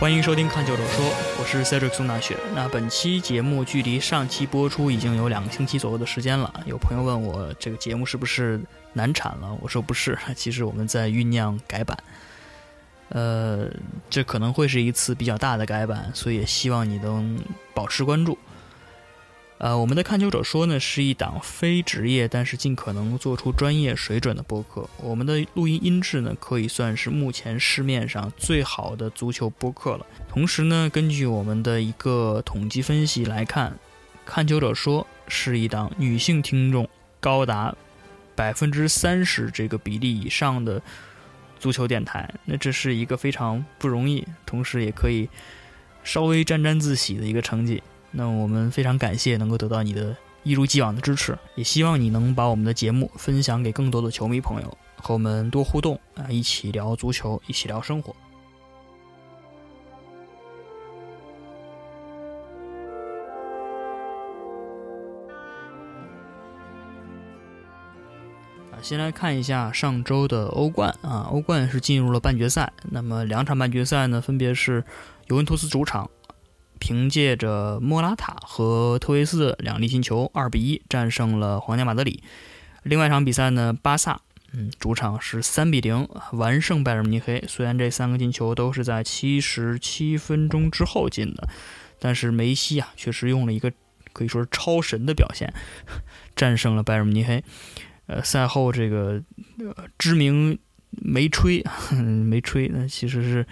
欢迎收听《看球者说》，我是 Cedric 宋大雪。那本期节目距离上期播出已经有两个星期左右的时间了。有朋友问我这个节目是不是难产了？我说不是，其实我们在酝酿改版。呃，这可能会是一次比较大的改版，所以也希望你能保持关注。呃，我们的看球者说呢，是一档非职业，但是尽可能做出专业水准的播客。我们的录音音质呢，可以算是目前市面上最好的足球播客了。同时呢，根据我们的一个统计分析来看，看球者说是一档女性听众高达百分之三十这个比例以上的足球电台。那这是一个非常不容易，同时也可以稍微沾沾自喜的一个成绩。那我们非常感谢能够得到你的一如既往的支持，也希望你能把我们的节目分享给更多的球迷朋友，和我们多互动啊，一起聊足球，一起聊生活。啊，先来看一下上周的欧冠啊，欧冠是进入了半决赛，那么两场半决赛呢，分别是尤文图斯主场。凭借着莫拉塔和特维斯两粒进球，二比一战胜了皇家马德里。另外一场比赛呢，巴萨嗯主场是三比零完胜拜仁慕尼黑。虽然这三个进球都是在七十七分钟之后进的，但是梅西啊确实用了一个可以说是超神的表现，战胜了拜仁慕尼黑。呃，赛后这个呃知名没吹 没吹，那其实是。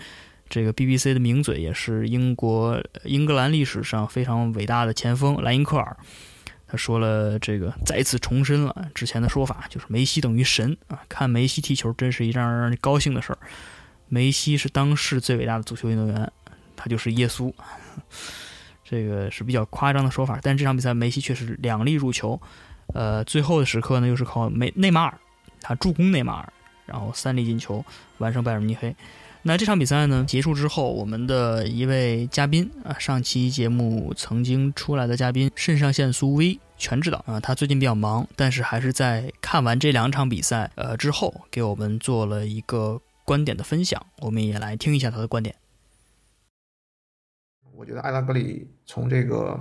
这个 BBC 的名嘴也是英国英格兰历史上非常伟大的前锋莱因克尔，他说了这个再次重申了之前的说法，就是梅西等于神啊！看梅西踢球真是一件让人高兴的事儿。梅西是当世最伟大的足球运动员，他就是耶稣。这个是比较夸张的说法，但这场比赛梅西确实两粒入球，呃，最后的时刻呢又是靠梅内马尔他助攻内马尔，然后三粒进球完胜拜仁慕尼黑。那这场比赛呢结束之后，我们的一位嘉宾啊，上期节目曾经出来的嘉宾肾上腺素 V 全知道啊，他最近比较忙，但是还是在看完这两场比赛呃之后，给我们做了一个观点的分享，我们也来听一下他的观点。我觉得艾拉格里从这个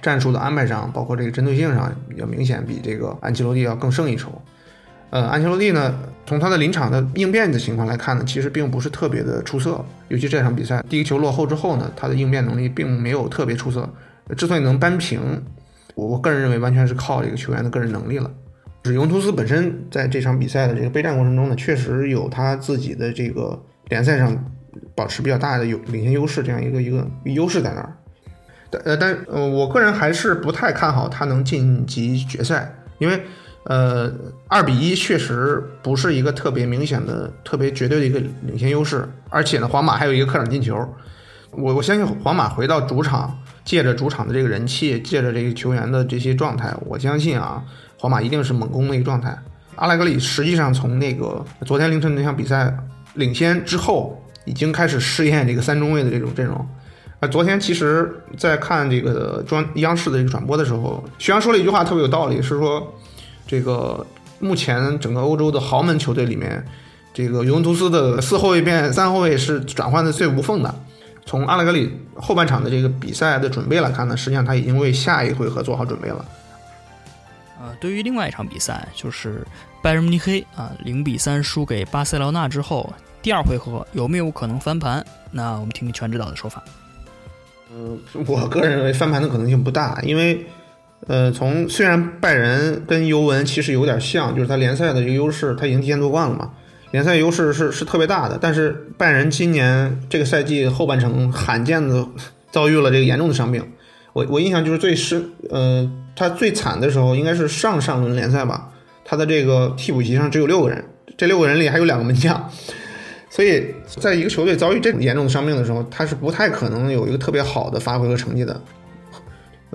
战术的安排上，包括这个针对性上，比较明显比这个安切洛蒂要更胜一筹。呃，安切洛蒂呢，从他的临场的应变的情况来看呢，其实并不是特别的出色。尤其这场比赛，第一球落后之后呢，他的应变能力并没有特别出色。之所以能扳平，我我个人认为完全是靠这个球员的个人能力了。是尤文图斯本身在这场比赛的这个备战过程中呢，确实有他自己的这个联赛上保持比较大的有领先优势这样一个一个优势在那儿。但呃，但呃，我个人还是不太看好他能晋级决赛，因为。呃，二比一确实不是一个特别明显的、特别绝对的一个领先优势，而且呢，皇马还有一个客场进球。我我相信皇马回到主场，借着主场的这个人气，借着这个球员的这些状态，我相信啊，皇马一定是猛攻的一个状态。阿莱格里实际上从那个昨天凌晨那场比赛领先之后，已经开始试验这个三中卫的这种阵容。啊，昨天其实在看这个中央视的这个转播的时候，徐阳说了一句话特别有道理，是说。这个目前整个欧洲的豪门球队里面，这个尤文图斯的四后卫变三后卫是转换的最无缝的。从阿莱格里后半场的这个比赛的准备来看呢，实际上他已经为下一回合做好准备了。呃，对于另外一场比赛，就是拜仁慕尼黑啊零比三输给巴塞罗那之后，第二回合有没有可能翻盘？那我们听听全指导的说法。嗯，我个人认为翻盘的可能性不大，因为。呃，从虽然拜仁跟尤文其实有点像，就是他联赛的一个优势，他已经提前夺冠了嘛，联赛优势是是特别大的。但是拜仁今年这个赛季后半程罕见的遭遇了这个严重的伤病，我我印象就是最深，呃，他最惨的时候应该是上上轮联赛吧，他的这个替补席上只有六个人，这六个人里还有两个门将，所以在一个球队遭遇这种严重的伤病的时候，他是不太可能有一个特别好的发挥和成绩的。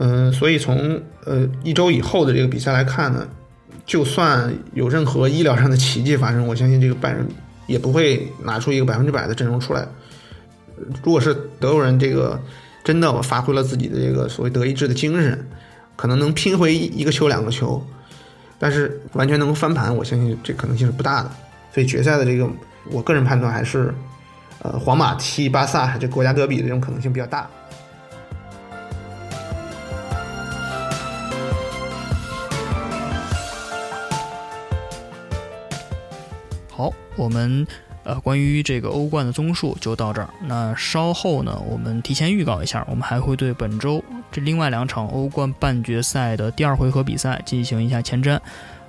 嗯，所以从呃一周以后的这个比赛来看呢，就算有任何医疗上的奇迹发生，我相信这个拜仁也不会拿出一个百分之百的阵容出来。如果是德国人这个真的发挥了自己的这个所谓德意志的精神，可能能拼回一个球两个球，但是完全能够翻盘，我相信这可能性是不大的。所以决赛的这个，我个人判断还是呃皇马踢巴萨这国家德比的这种可能性比较大。我们呃关于这个欧冠的综述就到这儿。那稍后呢，我们提前预告一下，我们还会对本周这另外两场欧冠半决赛的第二回合比赛进行一下前瞻。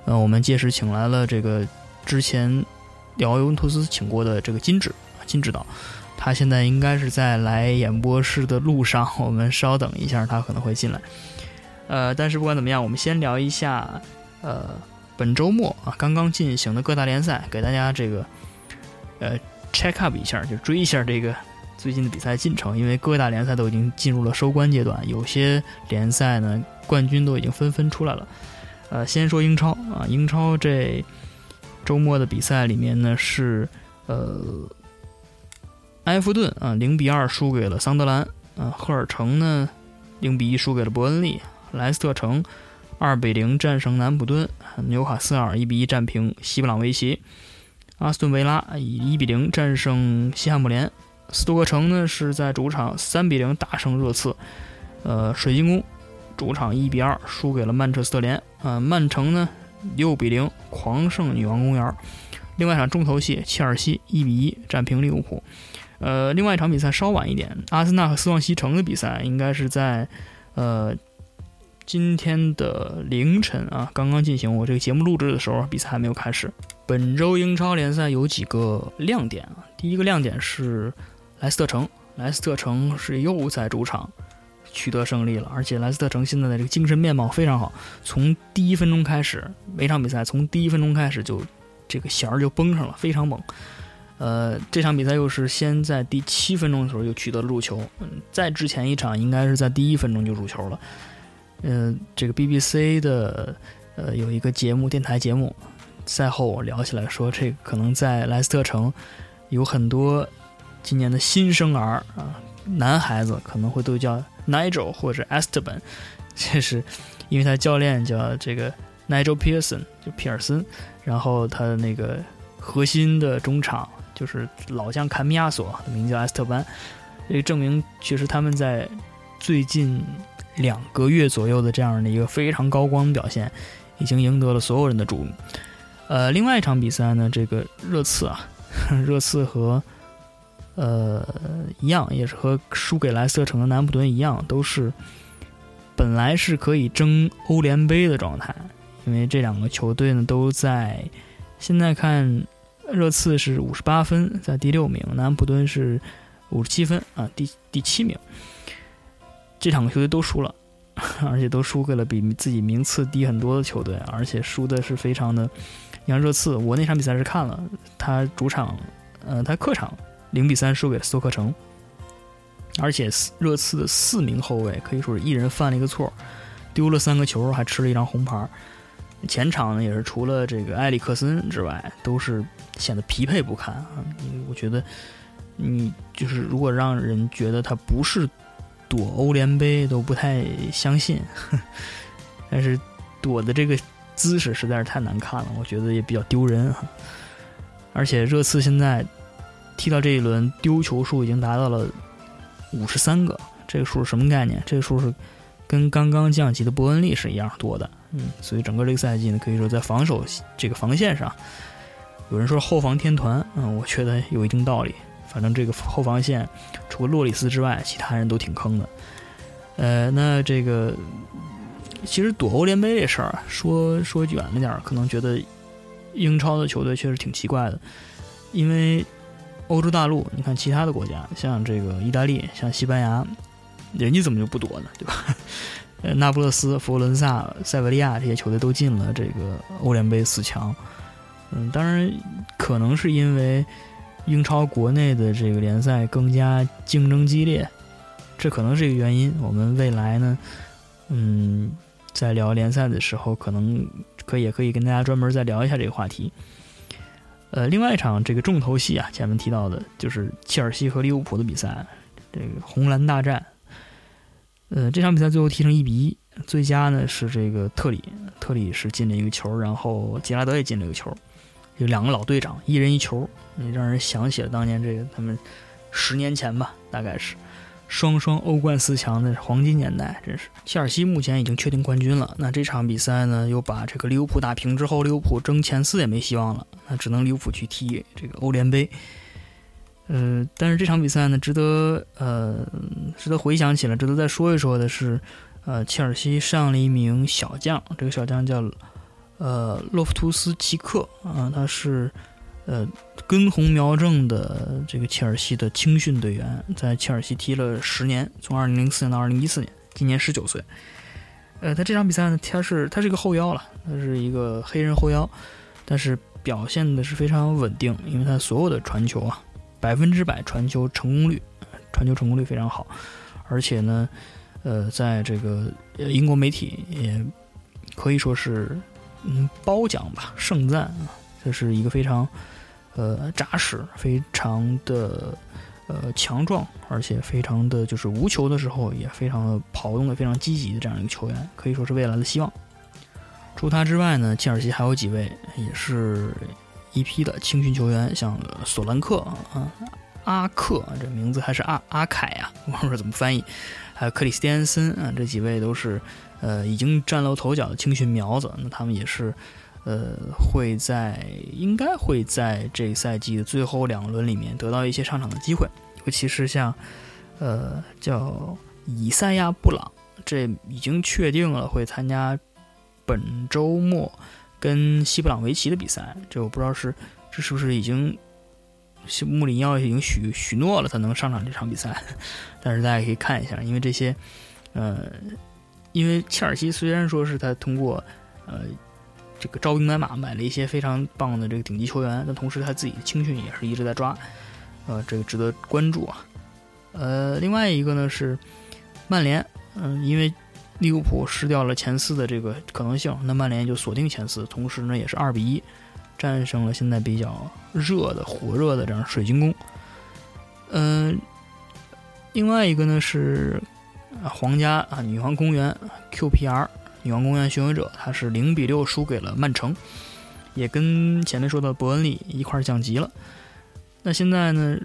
呃，我们届时请来了这个之前聊尤文图斯请过的这个金指金指导，他现在应该是在来演播室的路上，我们稍等一下，他可能会进来。呃，但是不管怎么样，我们先聊一下呃。本周末啊，刚刚进行的各大联赛，给大家这个呃 check up 一下，就追一下这个最近的比赛进程。因为各大联赛都已经进入了收官阶段，有些联赛呢冠军都已经纷纷出来了。呃，先说英超啊，英超这周末的比赛里面呢是呃埃弗顿啊零比二输给了桑德兰，啊赫尔城呢零比一输给了伯恩利，莱斯特城。二比零战胜南普敦，纽卡斯尔一比一战平西布朗维奇，阿斯顿维拉以一比零战胜西汉姆联，斯托克城呢是在主场三比零大胜热刺，呃，水晶宫主场一比二输给了曼彻斯特联，呃，曼城呢六比零狂胜女王公园，另外一场重头戏，切尔西一比一战平利物浦，呃，另外一场比赛稍晚一点，阿森纳和斯旺西城的比赛应该是在，呃。今天的凌晨啊，刚刚进行。我这个节目录制的时候，比赛还没有开始。本周英超联赛有几个亮点啊？第一个亮点是莱斯特城，莱斯特城是又在主场取得胜利了，而且莱斯特城现在的这个精神面貌非常好。从第一分钟开始，每场比赛从第一分钟开始就这个弦儿就绷上了，非常猛。呃，这场比赛又是先在第七分钟的时候就取得了入球，嗯，在之前一场应该是在第一分钟就入球了。嗯，这个 BBC 的呃有一个节目，电台节目，赛后我聊起来说，这个可能在莱斯特城有很多今年的新生儿啊，男孩子可能会都叫 Nigel 或者 Esteban，这是因为他教练叫这个 Nigel Pearson，就皮尔森，然后他的那个核心的中场就是老将坎米亚索，名叫埃斯特班，这证明确实他们在最近。两个月左右的这样的一个非常高光表现，已经赢得了所有人的注目。呃，另外一场比赛呢，这个热刺啊，热刺和呃一样，也是和输给莱斯特城的南普敦一样，都是本来是可以争欧联杯的状态，因为这两个球队呢都在现在看，热刺是五十八分，在第六名，南普敦是五十七分啊，第第七名。这两个球队都输了，而且都输给了比自己名次低很多的球队，而且输的是非常的。像热刺，我那场比赛是看了，他主场，呃，他客场零比三输给了斯托克城，而且热刺的四名后卫可以说是一人犯了一个错，丢了三个球，还吃了一张红牌。前场呢也是除了这个埃里克森之外，都是显得疲惫不堪啊。我觉得，你就是如果让人觉得他不是。躲欧联杯都不太相信，但是躲的这个姿势实在是太难看了，我觉得也比较丢人。而且热刺现在踢到这一轮丢球数已经达到了五十三个，这个数是什么概念？这个数是跟刚刚降级的伯恩利是一样多的。嗯，所以整个这个赛季呢，可以说在防守这个防线上，有人说后防天团，嗯，我觉得有一定道理。反正这个后防线，除了洛里斯之外，其他人都挺坑的。呃，那这个其实躲欧联杯这事儿，说说远了点儿，可能觉得英超的球队确实挺奇怪的。因为欧洲大陆，你看其他的国家，像这个意大利、像西班牙，人家怎么就不躲呢？对吧？呃，那不勒斯、佛罗伦萨、塞维利亚这些球队都进了这个欧联杯四强。嗯，当然可能是因为。英超国内的这个联赛更加竞争激烈，这可能是一个原因。我们未来呢，嗯，在聊联赛的时候，可能可以也可以跟大家专门再聊一下这个话题。呃，另外一场这个重头戏啊，前面提到的就是切尔西和利物浦的比赛，这个红蓝大战。呃，这场比赛最后踢成一比一，最佳呢是这个特里，特里是进了一个球，然后杰拉德也进了一个球。有两个老队长，一人一球，你让人想起了当年这个他们十年前吧，大概是双双欧冠四强的黄金年代，真是。切尔西目前已经确定冠军了，那这场比赛呢，又把这个利物浦打平之后，利物浦争前四也没希望了，那只能利物浦去踢这个欧联杯。呃，但是这场比赛呢，值得呃值得回想起来，值得再说一说的是，呃，切尔西上了一名小将，这个小将叫。呃，洛夫图斯奇克啊，他是呃根红苗正的这个切尔西的青训队员，在切尔西踢了十年，从二零零四年到二零一四年，今年十九岁。呃，他这场比赛呢，他是他是个后腰了，他是一个黑人后腰，但是表现的是非常稳定，因为他所有的传球啊，百分之百传球成功率，传球成功率非常好，而且呢，呃，在这个英国媒体也可以说是。嗯，褒奖吧，盛赞啊，这是一个非常，呃，扎实，非常的，呃，强壮，而且非常的就是无球的时候也非常的跑动的非常积极的这样一个球员，可以说是未来的希望。除他之外呢，切尔西还有几位也是一批的青训球员，像索兰克啊、阿克，这名字还是阿阿凯呀，我不知道怎么翻译，还有克里斯蒂安森啊，这几位都是。呃，已经崭露头角的青训苗子，那他们也是，呃，会在应该会在这个赛季的最后两轮里面得到一些上场的机会，尤其是像，呃，叫以赛亚·布朗，这已经确定了会参加本周末跟西布朗维奇的比赛，这我不知道是这是不是已经穆里尼奥已经许许诺了他能上场这场比赛，但是大家可以看一下，因为这些，呃。因为切尔西虽然说是他通过，呃，这个招兵买马买了一些非常棒的这个顶级球员，但同时他自己的青训也是一直在抓，呃，这个值得关注啊。呃，另外一个呢是曼联，嗯，因为利物浦失掉了前四的这个可能性，那曼联就锁定前四，同时呢也是二比一战胜了现在比较热的火热的这样水晶宫。嗯，另外一个呢是。皇家啊，女皇公园 QPR 女王公园巡游者，他是零比六输给了曼城，也跟前面说的伯恩利一块降级了。那现在呢，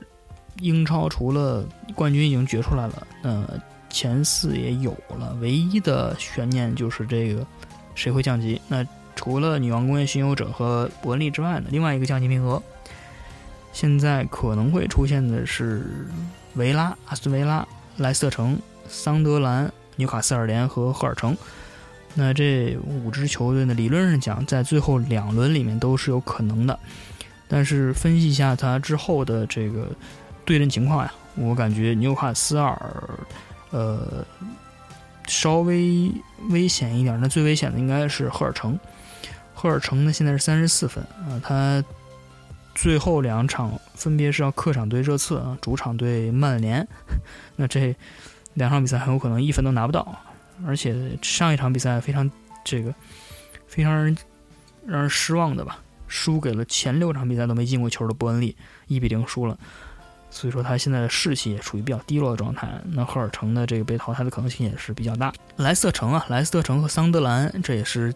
英超除了冠军已经决出来了，那，前四也有了，唯一的悬念就是这个谁会降级。那除了女王公园巡游者和伯恩利之外呢，另外一个降级名额，现在可能会出现的是维拉、阿斯维拉、莱斯特城。桑德兰、纽卡斯尔联和赫尔城，那这五支球队呢？理论上讲，在最后两轮里面都是有可能的。但是分析一下它之后的这个对阵情况呀，我感觉纽卡斯尔，呃，稍微危险一点。那最危险的应该是赫尔城。赫尔城呢，现在是三十四分啊，他最后两场分别是要客场对热刺啊，主场对曼联。那这。两场比赛很有可能一分都拿不到，而且上一场比赛非常这个非常让人让人失望的吧，输给了前六场比赛都没进过球的伯恩利，一比零输了，所以说他现在的士气也处于比较低落的状态。那赫尔城的这个被淘汰的可能性也是比较大。莱斯特城啊，莱斯特城和桑德兰这也是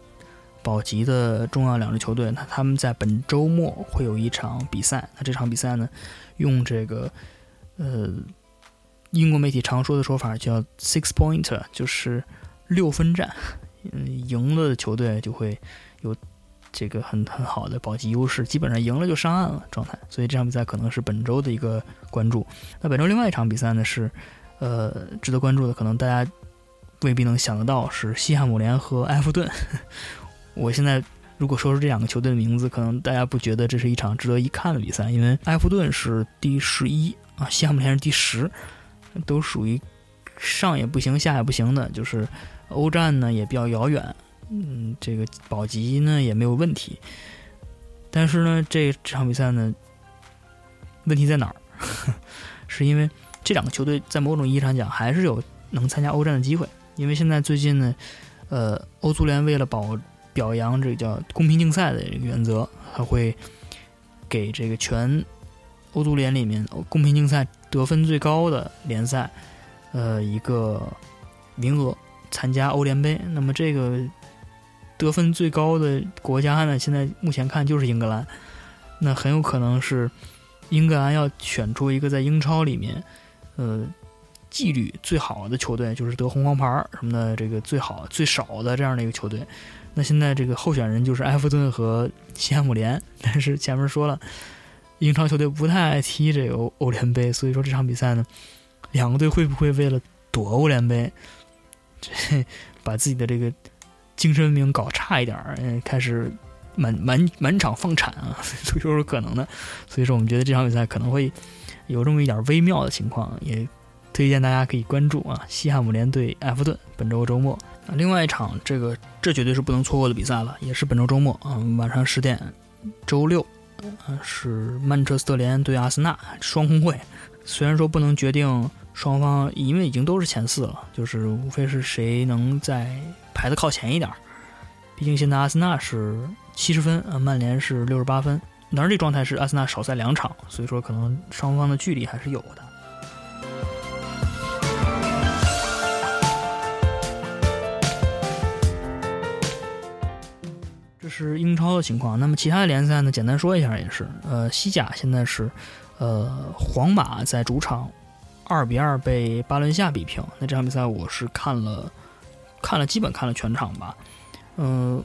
保级的重要两支球队，那他们在本周末会有一场比赛，那这场比赛呢，用这个呃。英国媒体常说的说法叫 “six pointer”，就是六分战，嗯，赢了的球队就会有这个很很好的保级优势，基本上赢了就上岸了状态。所以这场比赛可能是本周的一个关注。那本周另外一场比赛呢是，呃，值得关注的，可能大家未必能想得到，是西汉姆联和埃弗顿。我现在如果说出这两个球队的名字，可能大家不觉得这是一场值得一看的比赛，因为埃弗顿是第十一啊，西汉姆联是第十。都属于上也不行，下也不行的，就是欧战呢也比较遥远，嗯，这个保级呢也没有问题，但是呢，这场比赛呢，问题在哪儿？是因为这两个球队在某种意义上讲还是有能参加欧战的机会，因为现在最近呢，呃，欧足联为了保表扬这个叫公平竞赛的这个原则，他会给这个全欧足联里面公平竞赛。得分最高的联赛，呃，一个名额参加欧联杯。那么这个得分最高的国家呢，现在目前看就是英格兰。那很有可能是英格兰要选出一个在英超里面，呃，纪律最好的球队，就是得红黄牌什么的，这个最好最少的这样的一个球队。那现在这个候选人就是埃弗顿和西汉姆联，但是前面说了，英超球队不太爱踢这个欧欧联杯，所以说这场比赛呢，两个队会不会为了夺欧联杯，这把自己的这个精神文明搞差一点儿，嗯，开始满满满场放铲啊，都有可能的。所以说，我们觉得这场比赛可能会有这么一点微妙的情况，也推荐大家可以关注啊，西汉姆联对埃弗顿，本周周末。另外一场，这个这绝对是不能错过的比赛了，也是本周周末啊，晚上十点，周六，是曼彻斯特联对阿森纳双红会。虽然说不能决定双方，因为已经都是前四了，就是无非是谁能在排的靠前一点。毕竟现在阿森纳是七十分，啊，曼联是六十八分，当然这状态是阿森纳少赛两场，所以说可能双方的距离还是有的。是英超的情况，那么其他的联赛呢？简单说一下也是，呃，西甲现在是，呃，皇马在主场二比二被巴伦西亚比平。那这场比赛我是看了，看了基本看了全场吧。嗯，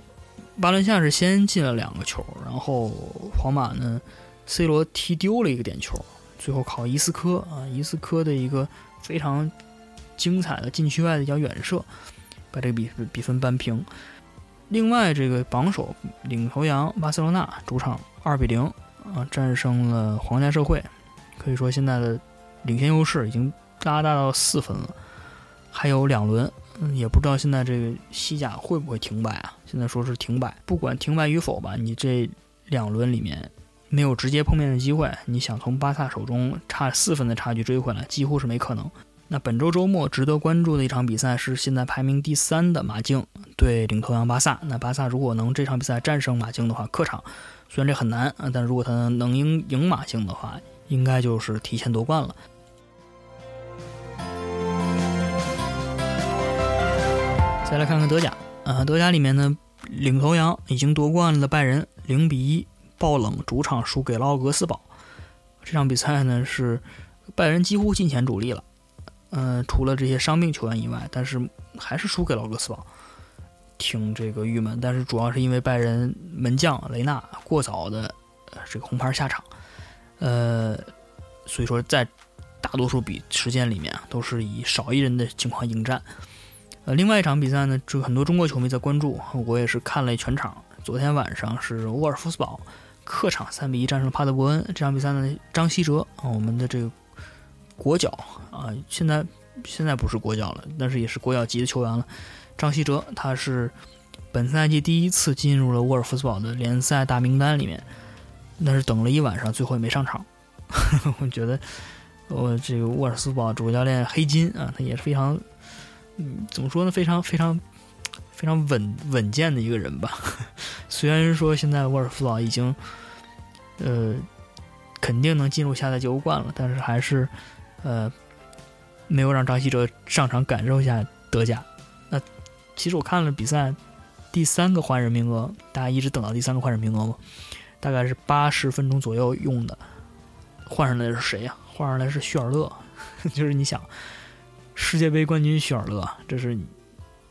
巴伦西亚是先进了两个球，然后皇马呢，C 罗踢丢了一个点球，最后靠伊斯科啊，伊斯科的一个非常精彩的禁区外的一脚远射，把这个比比分扳平。另外，这个榜首领头羊巴塞罗那主场二比零啊战胜了皇家社会，可以说现在的领先优势已经拉大到四分了，还有两轮，嗯，也不知道现在这个西甲会不会停摆啊？现在说是停摆，不管停摆与否吧，你这两轮里面没有直接碰面的机会，你想从巴萨手中差四分的差距追回来，几乎是没可能。那本周周末值得关注的一场比赛是现在排名第三的马竞对领头羊巴萨。那巴萨如果能这场比赛战胜马竞的话，客场虽然这很难啊，但如果他能赢赢马竞的话，应该就是提前夺冠了。再来看看德甲啊，德甲里面呢，领头羊已经夺冠了拜仁零比一爆冷主场输给了奥格斯堡。这场比赛呢是拜仁几乎进前主力了。嗯，除了这些伤病球员以外，但是还是输给了奥格斯堡，挺这个郁闷。但是主要是因为拜仁门将雷纳过早的这个红牌下场，呃，所以说在大多数比时间里面啊，都是以少一人的情况迎战。呃，另外一场比赛呢，就很多中国球迷在关注，我也是看了全场。昨天晚上是沃尔夫斯堡客场三比一战胜帕德伯恩，这场比赛呢，张稀哲啊，我们的这个。国脚啊，现在现在不是国脚了，但是也是国脚级的球员了。张稀哲，他是本赛季第一次进入了沃尔夫斯堡的联赛大名单里面，但是等了一晚上，最后也没上场。我觉得，我这个沃尔夫斯堡主教练黑金啊，他也是非常，嗯，怎么说呢？非常非常非常稳稳健的一个人吧。虽然说现在沃尔夫斯堡已经，呃，肯定能进入下赛季欧冠了，但是还是。呃，没有让张稀哲上场感受一下德甲。那其实我看了比赛，第三个换人名额，大家一直等到第三个换人名额嘛，大概是八十分钟左右用的。换上来的是谁呀？换上来是叙尔勒。就是你想，世界杯冠军叙尔勒，这是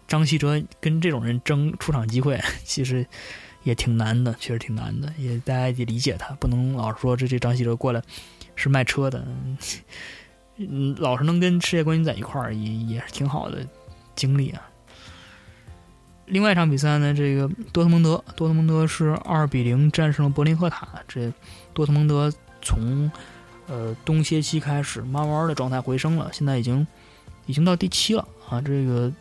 张稀哲跟这种人争出场机会，其实也挺难的，确实挺难的。也大家得理解他，不能老是说这这张稀哲过来是卖车的。嗯，老是能跟世界冠军在一块儿，也也是挺好的经历啊。另外一场比赛呢，这个多特蒙德，多特蒙德是二比零战胜了柏林赫塔。这多特蒙德从呃冬歇期开始，慢慢的状态回升了，现在已经已经到第七了啊。这个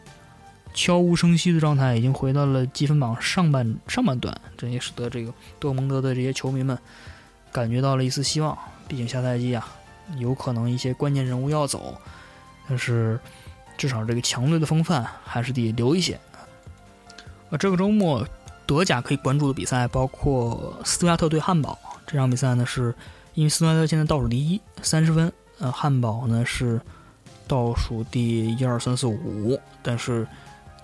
悄无声息的状态已经回到了积分榜上半上半段，这也使得这个多特蒙德的这些球迷们感觉到了一丝希望。毕竟下赛季啊。有可能一些关键人物要走，但是至少这个强队的风范还是得留一些。呃，这个周末德甲可以关注的比赛包括斯图加特对汉堡这场比赛呢，是因为斯图加特现在倒数第一，三十分，呃，汉堡呢是倒数第一二三四五，但是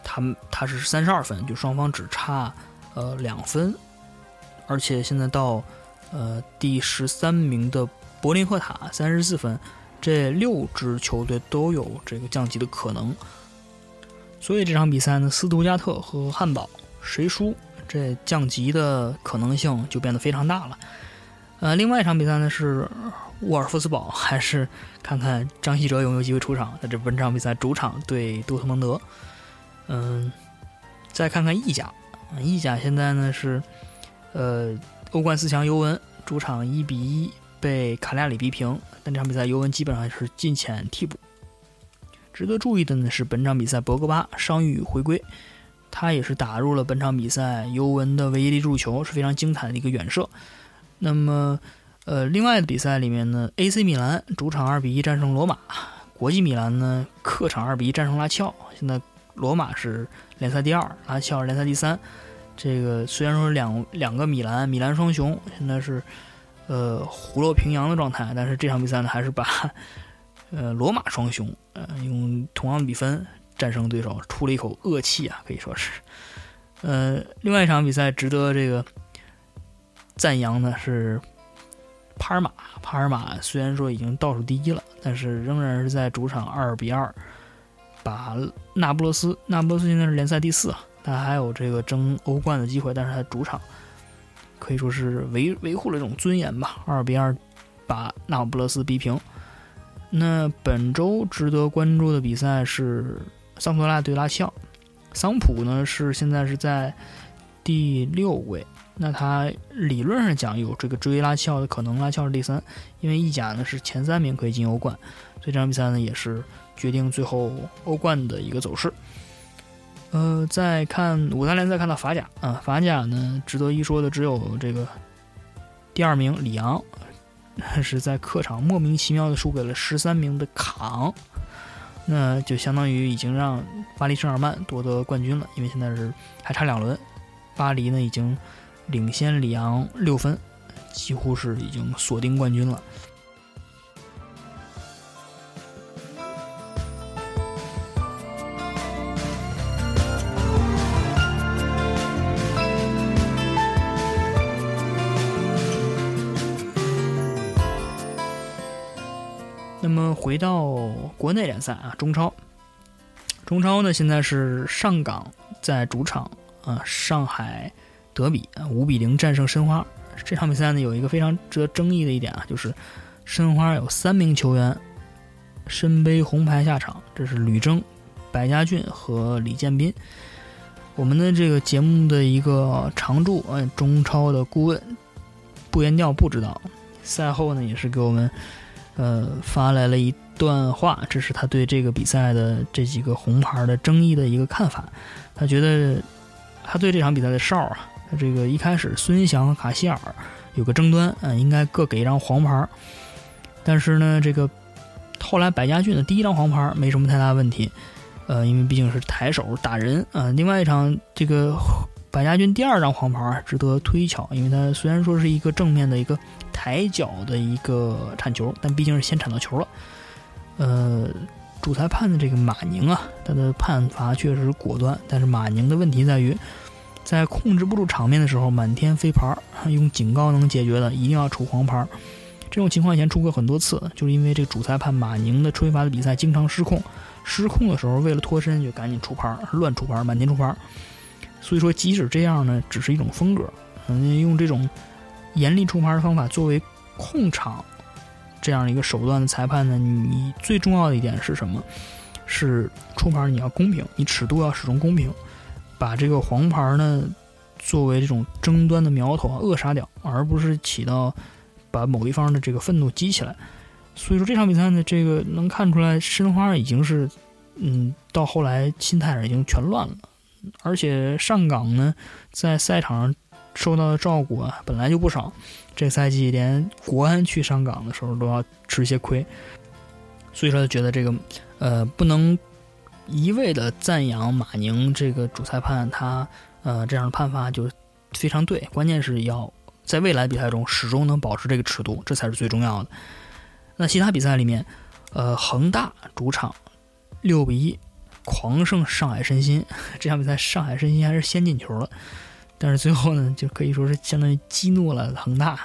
他们他是三十二分，就双方只差呃两分，而且现在到呃，第十三名的柏林赫塔三十四分，这六支球队都有这个降级的可能。所以这场比赛呢，斯图加特和汉堡谁输，这降级的可能性就变得非常大了。呃，另外一场比赛呢是沃尔夫斯堡，还是看看张稀哲有没有机会出场。那这本场比赛主场对多特蒙德。嗯，再看看意甲，意甲现在呢是呃欧冠四强尤文主场一比一被卡利亚里逼平，但这场比赛尤文基本上是进浅替补。值得注意的呢是本场比赛博格巴伤愈回归，他也是打入了本场比赛尤文的唯一的入球，是非常精彩的一个远射。那么，呃，另外的比赛里面呢，AC 米兰主场二比一战胜罗马，国际米兰呢客场二比一战胜拉齐奥。现在罗马是联赛第二，拉齐奥联赛第三。这个虽然说两两个米兰，米兰双雄现在是呃虎落平阳的状态，但是这场比赛呢还是把呃罗马双雄呃用同样的比分战胜对手，出了一口恶气啊，可以说是。呃，另外一场比赛值得这个赞扬的是帕尔马，帕尔马虽然说已经倒数第一了，但是仍然是在主场二比二。把那不勒斯，那不勒斯现在是联赛第四，他还有这个争欧冠的机会，但是他主场可以说是维维护了这种尊严吧。二比二把那不勒斯逼平。那本周值得关注的比赛是桑普拉对拉齐奥，桑普呢是现在是在第六位，那他理论上讲有这个追拉齐奥的可能，拉齐奥是第三，因为意甲呢是前三名可以进欧冠，所以这场比赛呢也是。决定最后欧冠的一个走势。呃，再看五大联赛，看到法甲啊，法甲呢，值得一说的只有这个第二名里昂，是在客场莫名其妙的输给了十三名的卡昂，那就相当于已经让巴黎圣日耳曼夺得冠军了，因为现在是还差两轮，巴黎呢已经领先里昂六分，几乎是已经锁定冠军了。回到国内联赛啊，中超，中超呢现在是上港在主场啊，上海德比啊五比零战胜申花。这场比赛呢有一个非常值得争议的一点啊，就是申花有三名球员身背红牌下场，这是吕征、白家俊和李建斌。我们的这个节目的一个常驻啊，中超的顾问不言调不知道，赛后呢也是给我们。呃，发来了一段话，这是他对这个比赛的这几个红牌的争议的一个看法。他觉得他对这场比赛的哨啊，他这个一开始孙祥和卡希尔有个争端，嗯，应该各给一张黄牌。但是呢，这个后来百家俊的第一张黄牌没什么太大问题，呃，因为毕竟是抬手打人啊。另外一场这个百家军第二张黄牌值得推敲，因为他虽然说是一个正面的一个。抬脚的一个铲球，但毕竟是先铲到球了。呃，主裁判的这个马宁啊，他的判罚确实果断，但是马宁的问题在于，在控制不住场面的时候，满天飞牌，用警告能解决的，一定要出黄牌。这种情况以前出过很多次，就是因为这个主裁判马宁的吹罚的比赛经常失控，失控的时候为了脱身就赶紧出牌，乱出牌，满天出牌。所以说，即使这样呢，只是一种风格，嗯，用这种。严厉出牌的方法作为控场这样一个手段的裁判呢，你最重要的一点是什么？是出牌你要公平，你尺度要始终公平，把这个黄牌呢作为这种争端的苗头啊扼杀掉，而不是起到把某一方的这个愤怒激起来。所以说这场比赛呢，这个能看出来申花已经是嗯到后来心态上已经全乱了，而且上港呢在赛场上。受到的照顾啊，本来就不少。这赛季连国安去上港的时候都要吃些亏，所以说他觉得这个，呃，不能一味的赞扬马宁这个主裁判，他呃这样的判罚就非常对。关键是要在未来比赛中始终能保持这个尺度，这才是最重要的。那其他比赛里面，呃，恒大主场六比一狂胜上海申鑫，这场比赛上海申鑫还是先进球了。但是最后呢，就可以说是相当于激怒了恒大，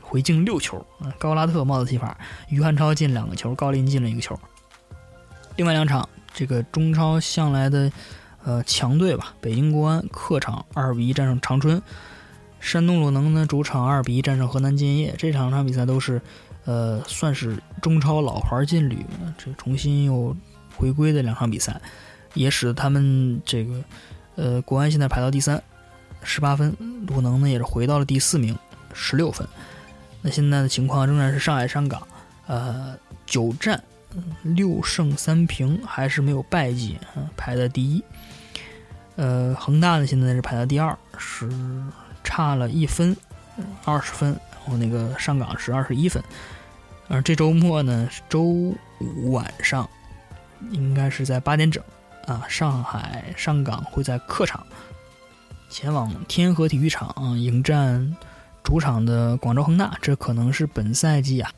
回敬六球，高拉特帽子戏法，于汉超进两个球，高林进了一个球。另外两场，这个中超向来的呃强队吧，北京国安客场二比一战胜长春，山东鲁能呢主场二比一战胜河南建业，这两场比赛都是呃算是中超老牌劲旅这重新又回归的两场比赛，也使得他们这个呃国安现在排到第三。十八分，鲁能呢也是回到了第四名，十六分。那现在的情况仍然是上海上港，呃，九战六胜三平，还是没有败绩，排在第一。呃，恒大呢现在是排在第二，是差了一分，二十分。然后那个上港是二十一分。而这周末呢，周五晚上，应该是在八点整，啊，上海上港会在客场。前往天河体育场迎战主场的广州恒大，这可能是本赛季啊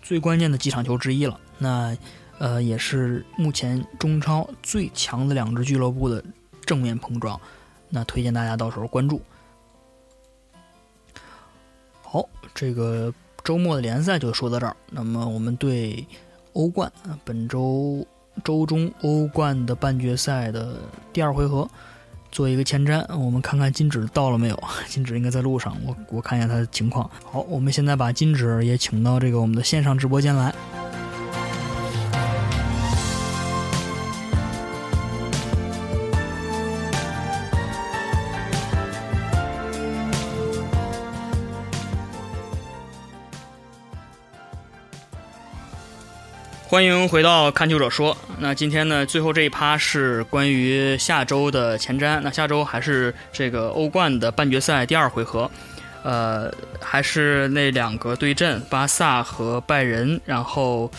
最关键的几场球之一了。那呃，也是目前中超最强的两支俱乐部的正面碰撞。那推荐大家到时候关注。好，这个周末的联赛就说到这儿。那么我们对欧冠本周周中欧冠的半决赛的第二回合。做一个前瞻，我们看看金指到了没有？金指应该在路上，我我看一下他的情况。好，我们现在把金指也请到这个我们的线上直播间来。欢迎回到看球者说。那今天呢，最后这一趴是关于下周的前瞻。那下周还是这个欧冠的半决赛第二回合，呃，还是那两个对阵，巴萨和拜仁，然后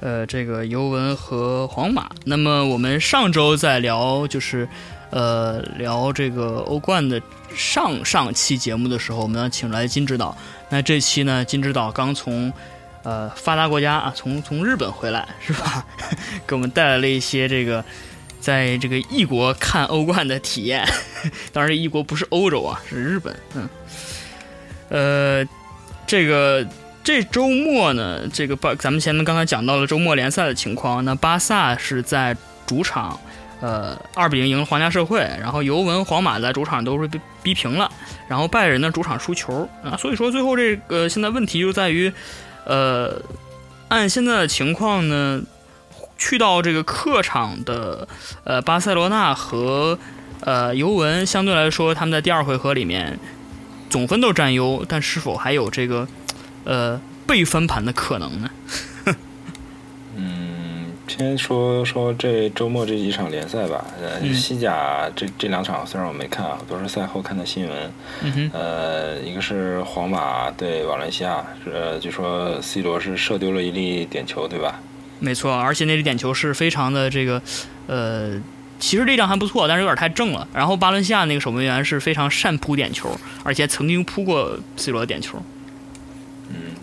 呃，这个尤文和皇马。那么我们上周在聊，就是呃聊这个欧冠的上上期节目的时候，我们请来金指导。那这期呢，金指导刚从。呃，发达国家啊，从从日本回来是吧？给我们带来了一些这个，在这个异国看欧冠的体验。当然，异国不是欧洲啊，是日本。嗯，呃，这个这周末呢，这个巴咱们前面刚才讲到了周末联赛的情况。那巴萨是在主场，呃，二比零赢了皇家社会，然后尤文、皇马在主场都是被逼平了，然后拜仁呢主场输球啊。所以说，最后这个现在问题就在于。呃，按现在的情况呢，去到这个客场的呃巴塞罗那和呃尤文，相对来说他们在第二回合里面总分都占优，但是否还有这个呃被翻盘的可能呢？先说说这周末这几场联赛吧。呃，西甲这这两场虽然我没看啊，都是赛后看的新闻。呃，一个是皇马对瓦伦西亚，呃，据说 C 罗是射丢了一粒点球，对吧？没错，而且那粒点球是非常的这个，呃，其实力量还不错，但是有点太正了。然后巴伦西亚那个守门员是非常善扑点球，而且曾经扑过 C 罗的点球。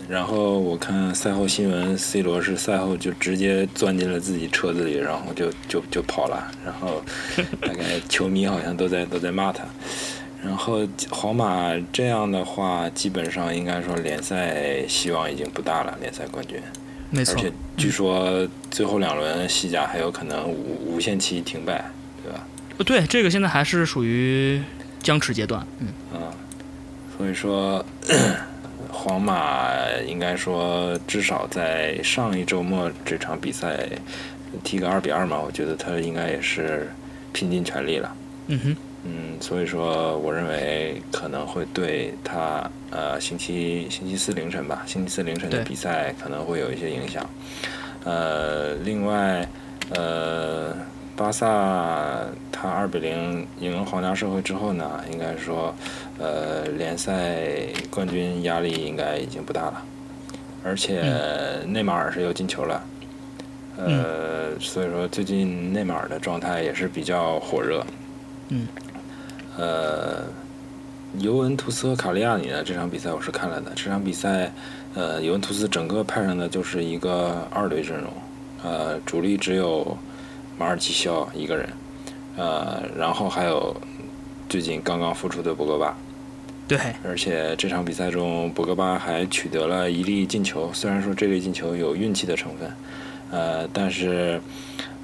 然后我看赛后新闻，C 罗是赛后就直接钻进了自己车子里，然后就就就跑了。然后大概球迷好像都在都在骂他。然后皇马这样的话，基本上应该说联赛希望已经不大了，联赛冠军。没错。而且据说最后两轮西甲还有可能无无限期停摆，对吧？呃，对，这个现在还是属于僵持阶段。嗯。啊，所以说。皇马应该说，至少在上一周末这场比赛踢个二比二嘛，我觉得他应该也是拼尽全力了。嗯哼，嗯，所以说我认为可能会对他呃星期星期四凌晨吧，星期四凌晨的比赛可能会有一些影响。呃，另外呃。巴萨他二比零赢了皇家社会之后呢，应该说，呃，联赛冠军压力应该已经不大了，而且内马尔是又进球了，呃，所以说最近内马尔的状态也是比较火热。嗯。呃，尤文图斯和卡利亚里呢这场比赛我是看了的，这场比赛，呃，尤文图斯整个派上的就是一个二队阵容，呃，主力只有。马尔基肖一个人，呃，然后还有最近刚刚复出的博格巴，对，而且这场比赛中，博格巴还取得了一粒进球。虽然说这粒进球有运气的成分，呃，但是，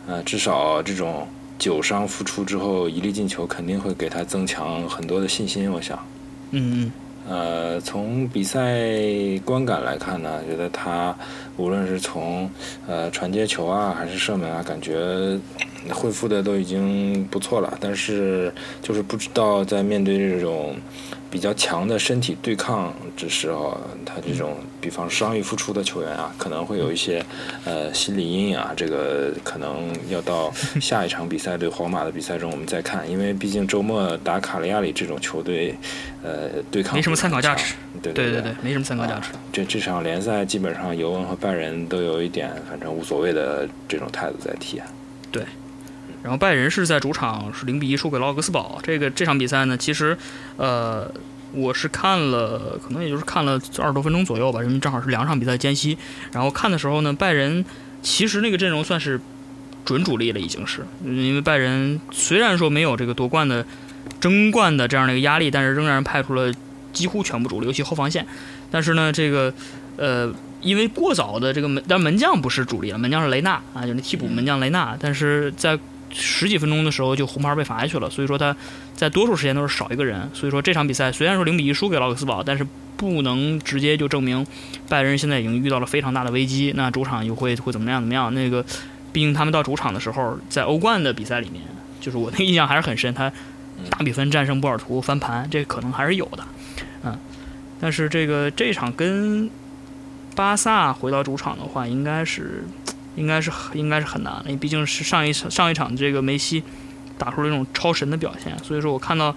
呃，至少这种久伤复出之后，一粒进球肯定会给他增强很多的信心。我想，嗯呃，从比赛观感来看呢，觉得他无论是从呃传接球啊，还是射门啊，感觉恢复的都已经不错了。但是就是不知道在面对这种比较强的身体对抗之时候，他这种比方伤愈复出的球员啊，可能会有一些呃心理阴影啊。这个可能要到下一场比赛对皇马的比赛中我们再看，因为毕竟周末打卡利亚里这种球队，呃，对抗没什么参考价值。对对对对，没什么参考价值。这这场联赛基本上尤文和拜仁都有一点反正无所谓的这种态度在踢。对。然后拜仁是在主场是零比一输给了奥格斯堡。这个这场比赛呢，其实，呃，我是看了，可能也就是看了二十多分钟左右吧，因为正好是两场比赛间隙。然后看的时候呢，拜仁其实那个阵容算是准主力了，已经是，因为拜仁虽然说没有这个夺冠的争冠的这样的一个压力，但是仍然派出了几乎全部主力，尤其后防线。但是呢，这个，呃，因为过早的这个门，但门将不是主力了，门将是雷纳啊，就是替补门将雷纳，但是在十几分钟的时候就红牌被罚下去了，所以说他在多数时间都是少一个人。所以说这场比赛虽然说零比一输给了奥克斯堡，但是不能直接就证明拜仁现在已经遇到了非常大的危机。那主场又会会怎么样怎么样？那个毕竟他们到主场的时候，在欧冠的比赛里面，就是我那印象还是很深，他大比分战胜波尔图翻盘，这可能还是有的。嗯，但是这个这场跟巴萨回到主场的话，应该是。应该是应该是很难，因为毕竟是上一场上一场这个梅西打出了这种超神的表现，所以说我看到，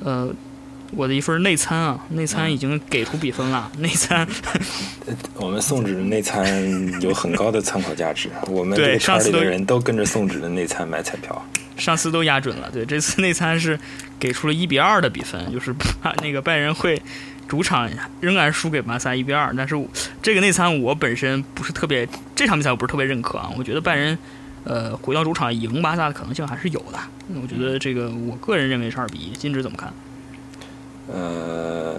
呃，我的一份内参啊，内参已经给出比分了。内参，我们宋纸的内参有很高的参考价值，我们这个圈里的人都跟着宋纸的内参买彩票，上次都压准了。对，这次内参是给出了一比二的比分，就是 怕那个拜仁会。主场仍然输给巴萨一比二，但是这个内参我本身不是特别，这场比赛我不是特别认可啊。我觉得拜仁，呃，回到主场赢巴萨的可能性还是有的。我觉得这个我个人认为是二比一。金指怎么看？呃，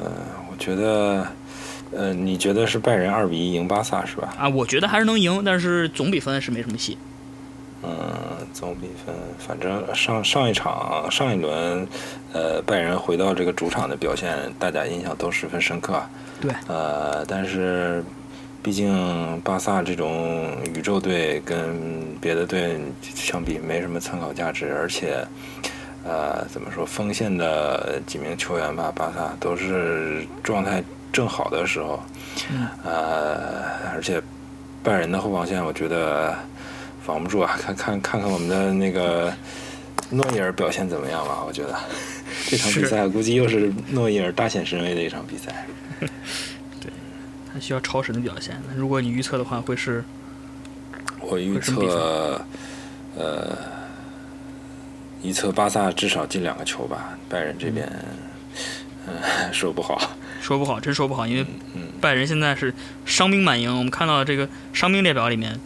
我觉得，呃，你觉得是拜仁二比一赢巴萨是吧？啊，我觉得还是能赢，但是总比分是没什么戏。嗯，总比分，反正上上一场上一轮，呃，拜仁回到这个主场的表现，大家印象都十分深刻。对。呃，但是，毕竟巴萨这种宇宙队跟别的队相比没什么参考价值，而且，呃，怎么说，锋线的几名球员吧，巴萨都是状态正好的时候。嗯。呃，而且拜仁的后防线，我觉得。防不住啊！看看看看我们的那个诺伊尔表现怎么样吧？我觉得 这场比赛估计又是诺伊尔大显神威的一场比赛。对，他需要超神的表现。如果你预测的话，会是？我预测，呃，预测巴萨至少进两个球吧。拜仁这边，嗯，说不好，说不好，真说不好，因为拜仁现在是伤兵满营。我们看到这个伤兵列表里面。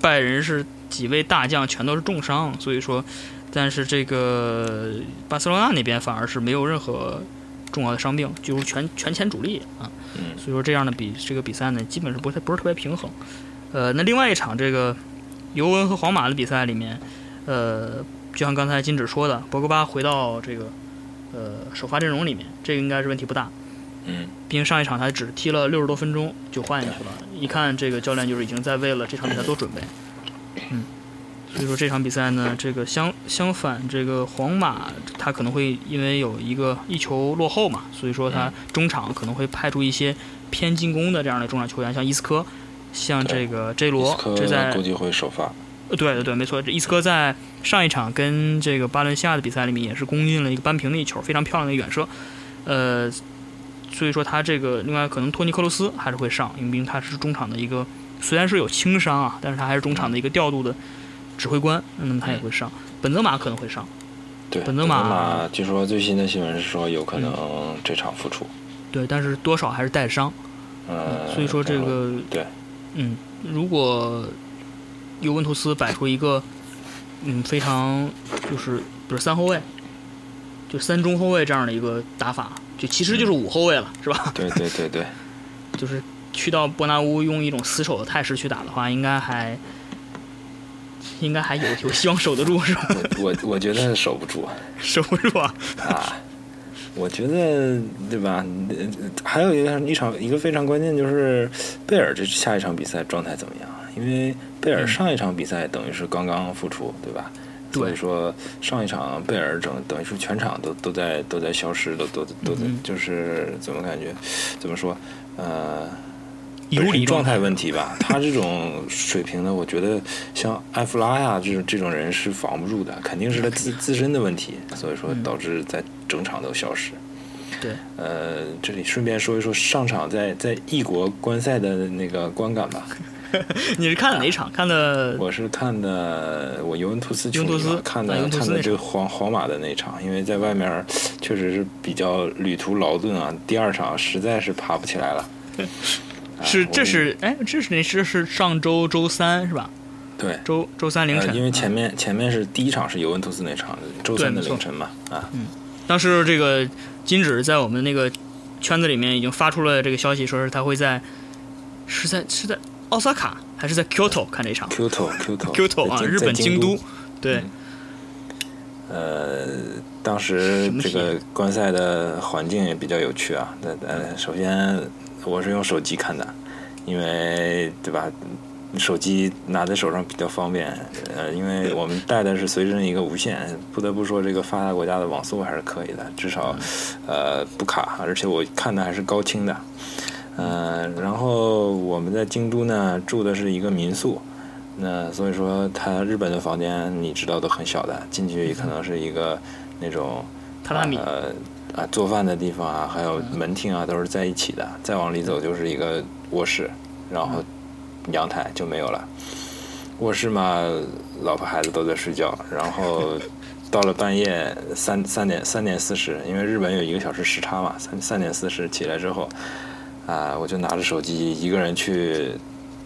拜仁是几位大将全都是重伤，所以说，但是这个巴塞罗那那边反而是没有任何重要的伤病，就是全全前主力啊。所以说这样的比这个比赛呢，基本是不太不是特别平衡。呃，那另外一场这个尤文和皇马的比赛里面，呃，就像刚才金指说的，博格巴回到这个呃首发阵容里面，这个应该是问题不大。嗯，毕竟上一场他只踢了六十多分钟就换下去了，一看这个教练就是已经在为了这场比赛做准备。嗯，所以说这场比赛呢，这个相相反，这个皇马他可能会因为有一个一球落后嘛，所以说他中场可能会派出一些偏进攻的这样的中场球员，像伊斯科，像这个 J 罗，这在估计会首发。呃，对对对，没错，这伊斯科在上一场跟这个巴伦西亚的比赛里面也是攻进了一个扳平的一球，非常漂亮的远射。呃。所以说他这个另外可能托尼克罗斯还是会上，因为他是中场的一个，虽然是有轻伤啊，但是他还是中场的一个调度的指挥官，那么他也会上。本泽马可能会上，对，本泽马据说最新的新闻是说有可能这场复出，对，但是多少还是带伤，嗯，所以说这个对，嗯，如果尤文图斯摆出一个嗯非常就是比如三后卫，就三中后卫这样的一个打法。就其实就是五后卫了，是吧？对对对对，就是去到伯纳乌用一种死守的态势去打的话，应该还应该还有有希望守得住，是吧？我我我觉得守不住 守不住啊！啊，我觉得对吧？呃还有一个一场一个非常关键就是贝尔这下一场比赛状态怎么样？因为贝尔上一场比赛等于是刚刚复出，对吧？对所以说上一场贝尔整等于是全场都都在都在消失，都都都在嗯就是怎么感觉怎么说呃。游离状态态问题吧，他这种水平呢，我觉得像埃弗拉呀这种这种人是防不住的，肯定是他自自身的问题，所以说导致在整场都消失。对，呃，这里顺便说一说上场在在异国观赛的那个观感吧。你是看的哪场？看的我是看的我尤文图斯尤文图斯球迷看的看的这个皇皇马的那场，因为在外面确实是比较旅途劳顿啊，第二场实在是爬不起来了。啊是这是哎，这是那这是上周周三是吧？对。周周三凌呃，晨，因为前啊面前面是第一场是尤文图斯那场，周三的凌晨嘛，啊，嗯当时这个金指在我们那个圈子里面已经发出了这个消息，说是他会在是在是在奥萨卡还是在 Kyoto 看这场 Kyoto Kyoto Kyoto 啊，日本京京都，对嗯，呃，当时这个观赛的环境也比较有趣啊。那呃，首先我是用手机看的，因为对吧？手机拿在手上比较方便。呃，因为我们带的是随身一个无线，不得不说这个发达国家的网速还是可以的，至少呃不卡，而且我看的还是高清的。呃，然后我们在京都呢住的是一个民宿，那所以说它日本的房间你知道都很小的，进去可能是一个那种榻榻米呃啊做饭的地方啊，还有门厅啊都是在一起的，再往里走就是一个卧室，然后阳台就没有了。卧室嘛，老婆孩子都在睡觉，然后 到了半夜三三点三点四十，因为日本有一个小时时差嘛，三三点四十起来之后，啊，我就拿着手机一个人去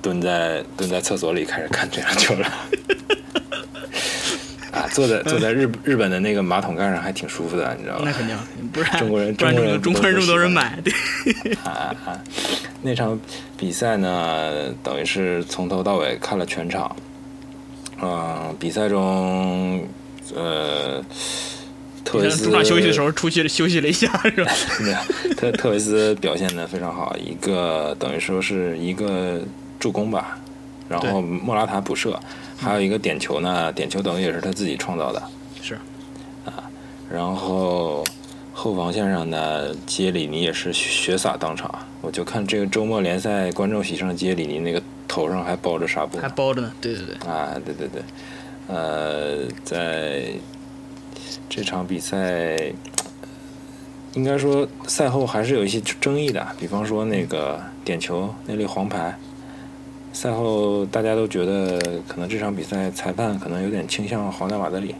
蹲在蹲在厕所里开始看这场球了。啊，坐在坐在日日本的那个马桶盖上还挺舒服的，你知道吧那？肯定，不然中国人中国人中国人这么多人买，对，啊啊！那场比赛呢，等于是从头到尾看了全场。嗯、比赛中，呃，特维斯中场休息的时候出去休息了一下，是吧？特维斯表现的非常好，一个等于说是一个助攻吧，然后莫拉塔补射，还有一个点球呢，点球等于也是他自己创造的。是啊，然后后防线上呢，杰里尼也是血洒当场，我就看这个周末联赛观众席上，杰里尼那个头上还包着纱布还包着呢，对对对，啊，对对对，呃，在这场比赛，应该说赛后还是有一些争议的，比方说那个点球那粒黄牌，赛后大家都觉得可能这场比赛裁判可能有点倾向皇家马德里，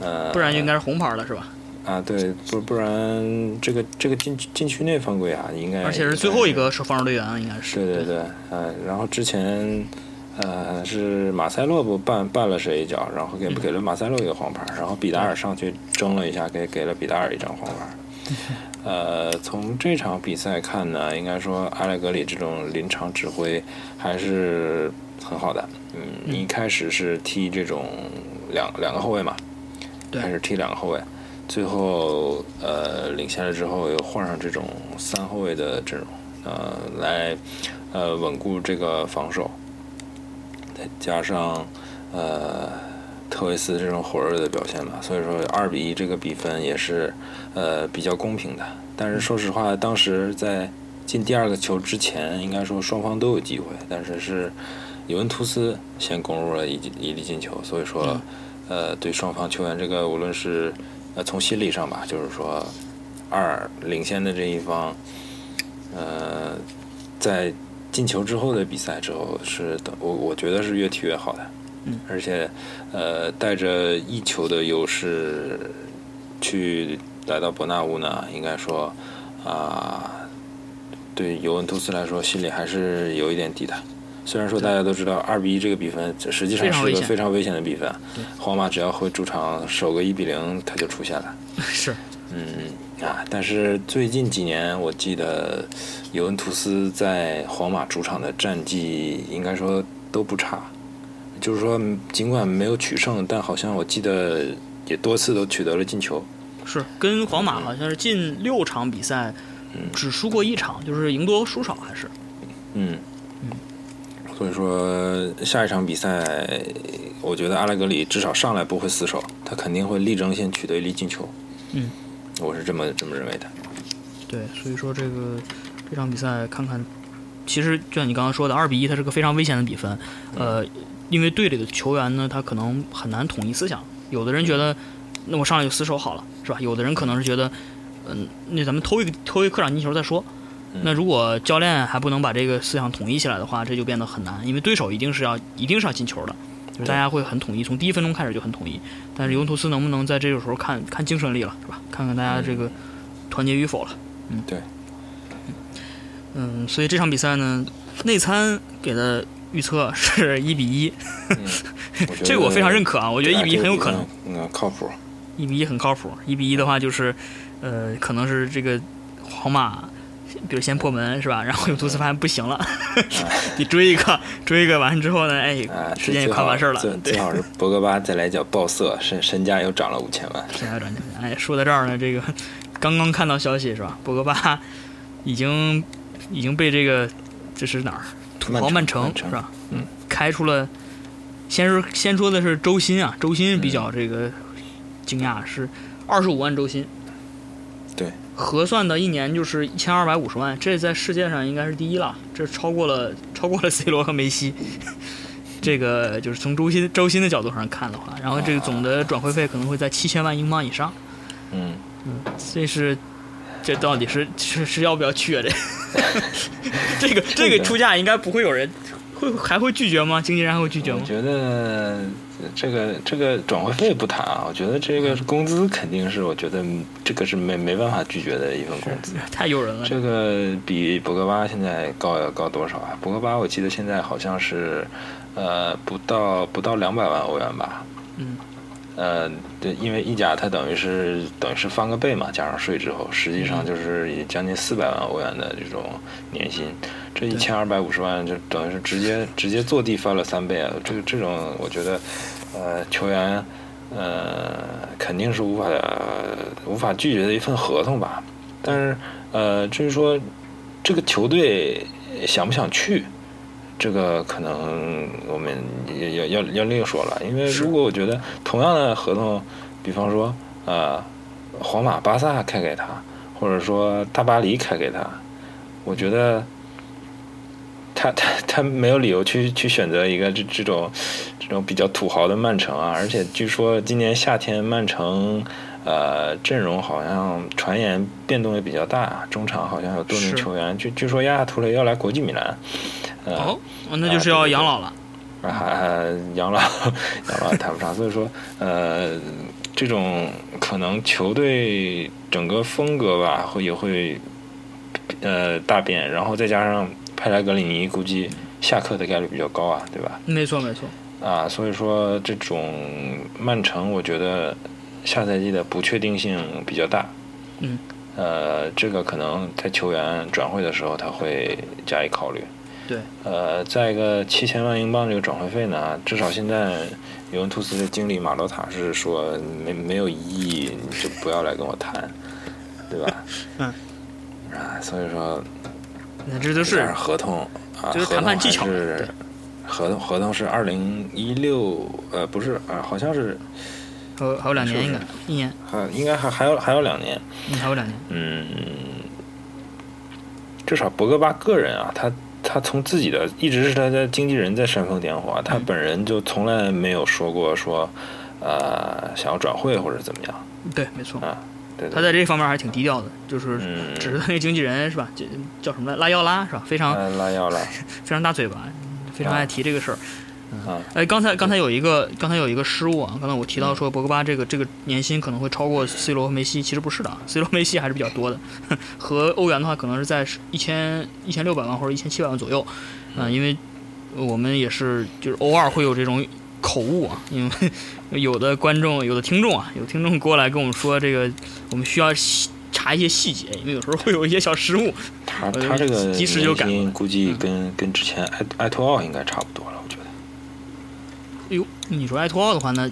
呃，不然应该是红牌了，是吧？啊，对，不不然这个这个禁禁区内犯规啊，应该而且是最后一个是防守队员，应该是。对对对，呃，然后之前呃是马塞洛不绊绊了谁一脚，然后给嗯给了马塞洛一个黄牌，然后比达尔上去争了一下，给给了比达尔一张黄牌。呃，从这场比赛看呢，应该说阿莱格里这种临场指挥还是很好的。嗯，一开始是踢这种两两个后卫嘛，对开始踢两个后卫，最后呃领先了之后又换上这种三后卫的阵容，呃来呃稳固这个防守，再加上呃特维斯这种火热的表现吧，所以说二比一这个比分也是呃比较公平的。但是说实话，当时在进第二个球之前，应该说双方都有机会，但是是尤文图斯先攻入了一一粒进球，所以说。呃，对双方球员这个无论是呃从心理上吧，就是说二领先的这一方，呃，在进球之后的比赛之后是的，我我觉得是越踢越好的，嗯，而且呃带着一球的优势去来到伯纳乌呢，应该说啊、对尤文图斯来说心里还是有一点底的。虽然说大家都知道二比一这个比分，实际上是非常危险个非常危险的比分。皇马只要回主场守个一比零，他就出现了。是，嗯啊，但是最近几年，我记得尤文图斯在皇马主场的战绩应该说都不差，就是说尽管没有取胜，但好像我记得也多次都取得了进球。是跟皇马好像是近六场比赛只输过一场，就是赢多输少还是？嗯嗯，所以说下一场比赛，我觉得阿莱格里至少上来不会死守，他肯定会力争先取得一粒进球。嗯，我是这么这么认为的。对，所以说这个这场比赛看看，其实就像你刚刚说的，二比一，它是个非常危险的比分。呃，因为队里的球员呢，他可能很难统一思想，有的人觉得。那我上来就死守好了，是吧？有的人可能是觉得，嗯，那咱们偷一个偷一个客场进球再说。那如果教练还不能把这个思想统一起来的话，这就变得很难，因为对手一定是要一定是要进球的，就是大家会很统一，从第一分钟开始就很统一。但是尤文图斯能不能在这个时候看看精神力了，是吧？看看大家这个团结与否了。嗯，对。嗯，所以这场比赛呢，内参给的预测是一比一，这个我非常认可啊，我觉得一比一很有可能，嗯，靠谱。一比一很靠谱，一比一的话就是，呃，可能是这个皇马，比如先破门是吧？然后有图斯发现不行了，你追一个，追一个完之后呢，哎，时间也快完事儿了。最好是博格巴再来脚爆色，身身价又涨了五千万。身价涨哎，说到这儿呢，这个 刚刚看到消息是吧？博格巴已经已经被这个这是哪儿？土豪曼城是吧？嗯，开出了，先是先说的是周薪啊，周薪比较这个。惊讶是二十五万周薪，对，核算的一年就是一千二百五十万，这在世界上应该是第一了，这超过了超过了 C 罗和梅西。这个就是从周薪周薪的角度上看的话，然后这个总的转会费可能会在七千万英镑以上。嗯嗯，这是这到底是是是要不要去啊？这 这个这个出价应该不会有人会还会拒绝吗？经纪人还会拒绝吗？我觉得。这个这个转会费不谈啊，我觉得这个工资肯定是，我觉得这个是没没办法拒绝的一份工资，太诱人了。这个比博格巴现在高要高多少啊？博格巴我记得现在好像是，呃，不到不到两百万欧元吧。嗯。呃，对，因为意甲它等于是等于是翻个倍嘛，加上税之后，实际上就是也将近四百万欧元的这种年薪。这一千二百五十万就等于是直接直接坐地翻了三倍啊！这个这种我觉得，呃，球员呃肯定是无法无法拒绝的一份合同吧。但是呃，至于说这个球队想不想去？这个可能我们要要要另说了，因为如果我觉得同样的合同，比方说呃，皇马、巴萨开给他，或者说大巴黎开给他，我觉得他 他他没有理由去去选择一个这这种这种比较土豪的曼城啊，而且据说今年夏天曼城呃阵容好像传言变动也比较大，中场好像有多名球员，据据说亚亚图雷要来国际米兰。哦，那就是要养老了，啊，养老 养老谈不上，所以说，呃，这种可能球队整个风格吧，会也会呃大变，然后再加上派莱格里尼估计下课的概率比较高啊，对吧？没错没错，啊，所以说这种曼城，我觉得下赛季的不确定性比较大，嗯，呃，这个可能在球员转会的时候他会加以考虑。对，呃，再一个七千万英镑这个转会费呢，至少现在尤文图斯的经理马洛塔是说没没有异议，就不要来跟我谈，对吧？嗯，啊，所以说，那这都是合同啊，就是谈判技巧。是合同合同是二零一六，呃，不是啊，好像是，还还有两年应该一年，还应该还还有还有两年，嗯，还有两年，嗯，至少博格巴个人啊，他。他从自己的一直是他的经纪人在煽风点火，他本人就从来没有说过说，呃，想要转会或者怎么样。对，没错啊，对。他在这方面还是挺低调的，就是只是他那经纪人是吧？叫叫什么来？拉要拉是吧？非常拉要拉，非常大嘴巴，非常爱提这个事儿。啊，哎，刚才刚才有一个刚才有一个失误啊！刚才我提到说博格巴这个这个年薪可能会超过 C 罗和梅西，其实不是的，C 罗梅西还是比较多的，和欧元的话可能是在一千一千六百万或者一千七百万左右，啊，因为我们也是就是偶尔会有这种口误啊，因为 有的观众、有的听众啊，有听众过来跟我们说，这个我们需要查一些细节，因为有时候会有一些小失误。他他这个及时就改，估计跟跟之前埃埃托奥应该差不多了。哎呦，你说埃托奥的话，那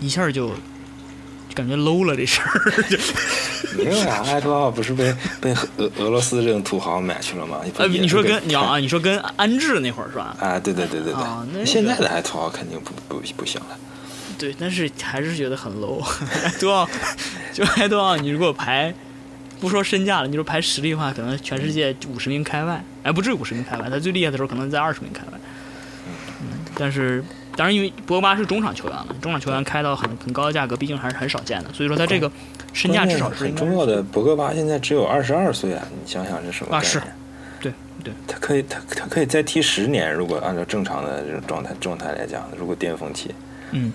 一下就感觉 low 了这事儿。没有呀，埃托奥不是被被俄俄罗斯这种土豪买去了吗？呃，你说跟你要啊，你说跟安志那会儿是吧？啊，对对对对对。那现在的埃托奥肯定不不不行了。对，但是还是觉得很 low。埃托奥，就埃托奥，你如果排，不说身价了，你说排实力的话，可能全世界五十名开外，哎，不至于五十名开外，他最厉害的时候可能在二十名开外。嗯，但是。当然，因为博格巴是中场球员了，中场球员开到很很高的价格，毕竟还是很少见的。所以说，他这个身价至少是很重要的。博格巴现在只有二十二岁啊，你想想是什么概念？啊，是，对对，他可以，他他可以再踢十年，如果按照正常的这种状态状态来讲，如果巅峰期，嗯，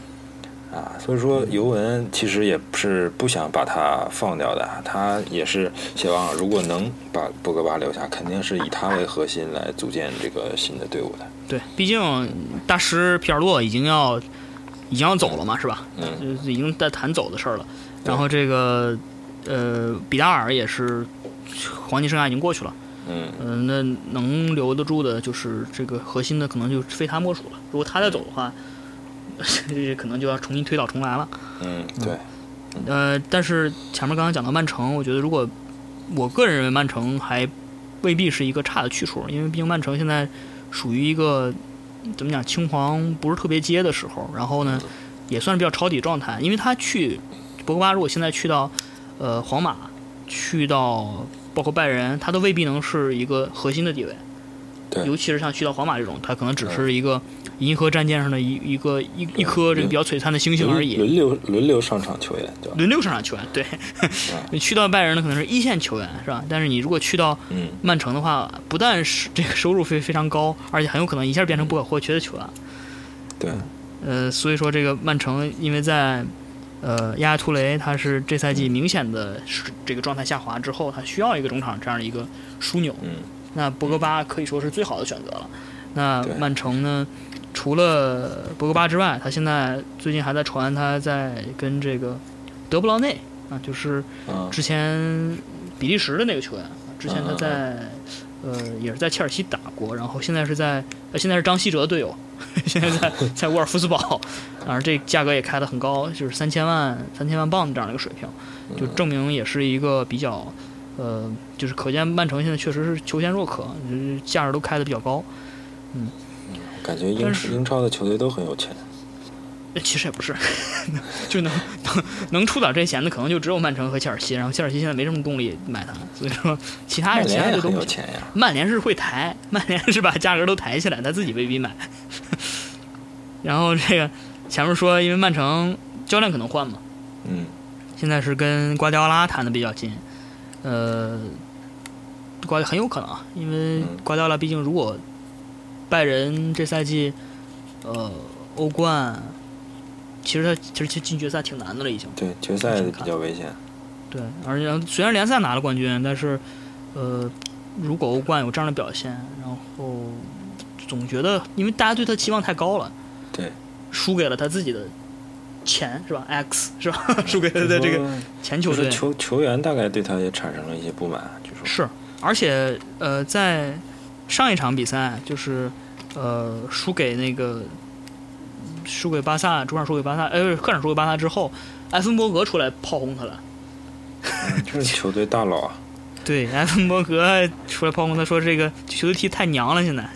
啊，所以说尤文其实也不是不想把他放掉的，他也是希望如果能把博格巴留下，肯定是以他为核心来组建这个新的队伍的。对，毕竟大师皮尔洛已经要已经要走了嘛，是吧？嗯，已经在谈走的事儿了。然后这个呃，比达尔也是黄金生涯已经过去了。嗯，那能留得住的，就是这个核心的，可能就非他莫属了。如果他再走的话，这 可能就要重新推倒重来了。嗯，对。呃，但是前面刚刚讲到曼城，我觉得如果我个人认为曼城还未必是一个差的去处，因为毕竟曼城现在。属于一个怎么讲青黄不是特别接的时候，然后呢，也算是比较抄底状态。因为他去博格巴，如果现在去到呃皇马，去到包括拜仁，他都未必能是一个核心的地位。尤其是像去到皇马这种，他可能只是一个银河战舰上的一一个一一颗这个比较璀璨的星星而已。轮流轮流上场球员，对轮流上场球员，对。你去到拜仁呢，可能是一线球员，是吧？但是你如果去到曼城的话，不但是这个收入非非常高，而且很有可能一下变成不可或缺的球员。对。呃，所以说这个曼城，因为在呃亚亚图雷他是这赛季明显的这个状态下滑之后，他需要一个中场这样的一个枢纽。嗯。那博格巴可以说是最好的选择了。那曼城呢？除了博格巴之外，他现在最近还在传他在跟这个德布劳内啊，就是之前比利时的那个球员。之前他在呃也是在切尔西打过，然后现在是在呃现在是张稀哲队友，现在在在沃尔夫斯堡，当然这价格也开得很高，就是三千万三千万镑这样的一个水平，就证明也是一个比较。呃，就是可见曼城现在确实是求贤若渴，价值都开的比较高，嗯，感觉英英超的球队都很有钱。其实也不是，就能能能出点这钱的，可能就只有曼城和切尔西。然后切尔西现在没什么动力买他，所以说其他人其他的都有钱呀。曼联是会抬，曼联是把价格都抬起来，他自己未必买。然后这个前面说，因为曼城教练可能换嘛，嗯，现在是跟瓜迪奥拉谈的比较近。呃，瓜很有可能啊，因为瓜迪奥拉毕竟如果拜仁这赛季呃欧冠，其实他其实进决赛挺难的了，已经。对，决赛比较危险。对，而且虽然联赛拿了冠军，但是呃，如果欧冠有这样的表现，然后总觉得因为大家对他期望太高了，对，输给了他自己的。钱是吧？X 是吧？输给他的这个前球队球球员大概对他也产生了一些不满，据说。是，而且呃，在上一场比赛就是呃输给那个输给巴萨主场输给巴萨，呃客场输给巴萨之后，埃芬伯格出来炮轰他了。这是球队大佬啊。对，埃芬伯格出来炮轰他说：“这个球队踢太娘了，现在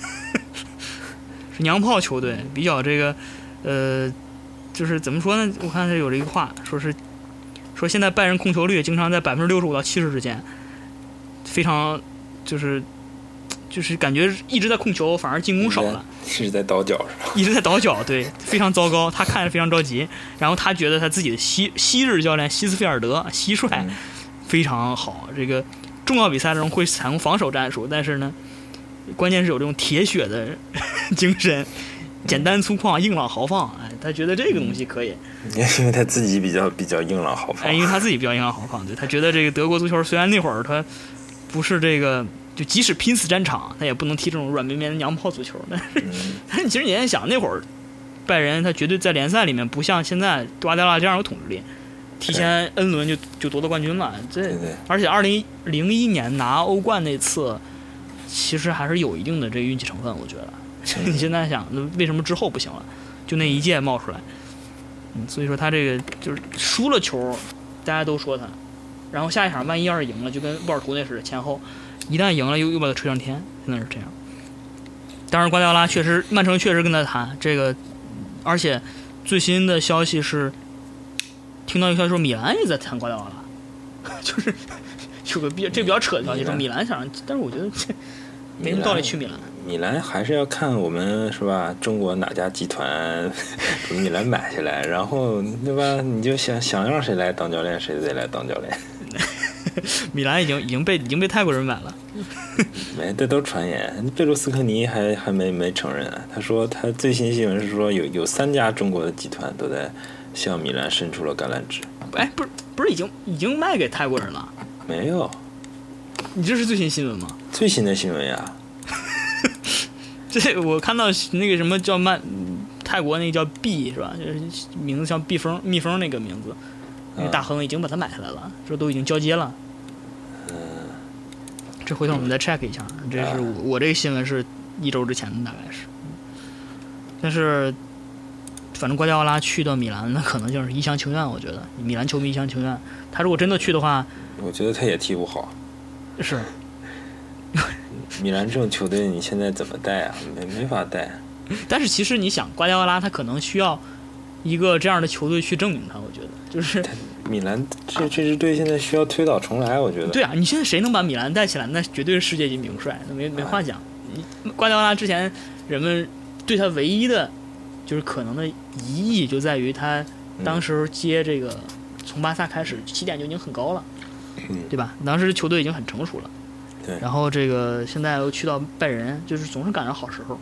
是娘炮球队，比较这个呃。”就是怎么说呢？我看他有这个话，说是说现在拜仁控球率经常在百分之六十五到七十之间，非常就是就是感觉一直在控球，反而进攻少了。一直在倒脚是吧？一直在倒脚，对，非常糟糕。他看着非常着急，然后他觉得他自己的昔昔日教练希斯菲尔德蟋蟀非常好。这个重要比赛中会采用防守战术，但是呢，关键是有这种铁血的 精神。简单粗犷、硬朗豪放，哎，他觉得这个东西可以，因为他自己比较比较硬朗豪放，哎，因为他自己比较硬朗豪放，对他觉得这个德国足球虽然那会儿他不是这个，就即使拼死战场，他也不能踢这种软绵绵的娘炮足球。但是，但是其实你在想那会儿，拜仁他绝对在联赛里面不像现在瓜迪奥拉这样有统治力，提前 N 轮就就夺得冠军了。这而且二零零一年拿欧冠那次，其实还是有一定的这个运气成分，我觉得。你现在想，那为什么之后不行了？就那一届冒出来，嗯，所以说他这个就是输了球，大家都说他，然后下一场万一要是赢了，就跟沃尔图那似的，前后一旦赢了又又把他吹上天，真的是这样。当然，瓜迪奥拉确实，曼城确实跟他谈这个，而且最新的消息是，听到一个消息说米兰也在谈瓜迪奥拉，就是有个比较这比较扯的消息，说米兰想，但是我觉得这 没什么道理去米兰。米兰还是要看我们是吧？中国哪家集团把 米兰买下来，然后对吧？你就想想让谁来当教练，谁就得来当教练。米兰已经已经被已经被泰国人买了，没，这都传言。贝卢斯科尼还还没没承认啊。他说他最新新闻是说有有三家中国的集团都在向米兰伸出了橄榄枝。哎，不是不是已经已经卖给泰国人了？没有，你这是最新新闻吗？最新的新闻呀。这我看到那个什么叫曼泰国那个叫 B 是吧？就是名字像蜜蜂蜜蜂那个名字，那个大亨已经把它买下来了，这都已经交接了。嗯，这回头我们再 check 一下，这是我我这个新闻是一周之前的，大概是。但是，反正瓜迪奥拉去到米兰，那可能就是一厢情愿。我觉得米兰球迷一厢情愿。他如果真的去的话，我觉得他也踢不好。是。米兰这种球队，你现在怎么带啊？没没法带。但是其实你想，瓜迪奥拉他可能需要一个这样的球队去证明他。我觉得就是米兰这这支队现在需要推倒重来。我觉得对啊，你现在谁能把米兰带起来？那绝对是世界级名帅，那没没话讲。你瓜迪奥拉之前人们对他唯一的就是可能的疑义就在于他当时接这个从巴萨开始起点就已经很高了，对吧？当时球队已经很成熟了。然后这个现在又去到拜仁，就是总是赶上好时候。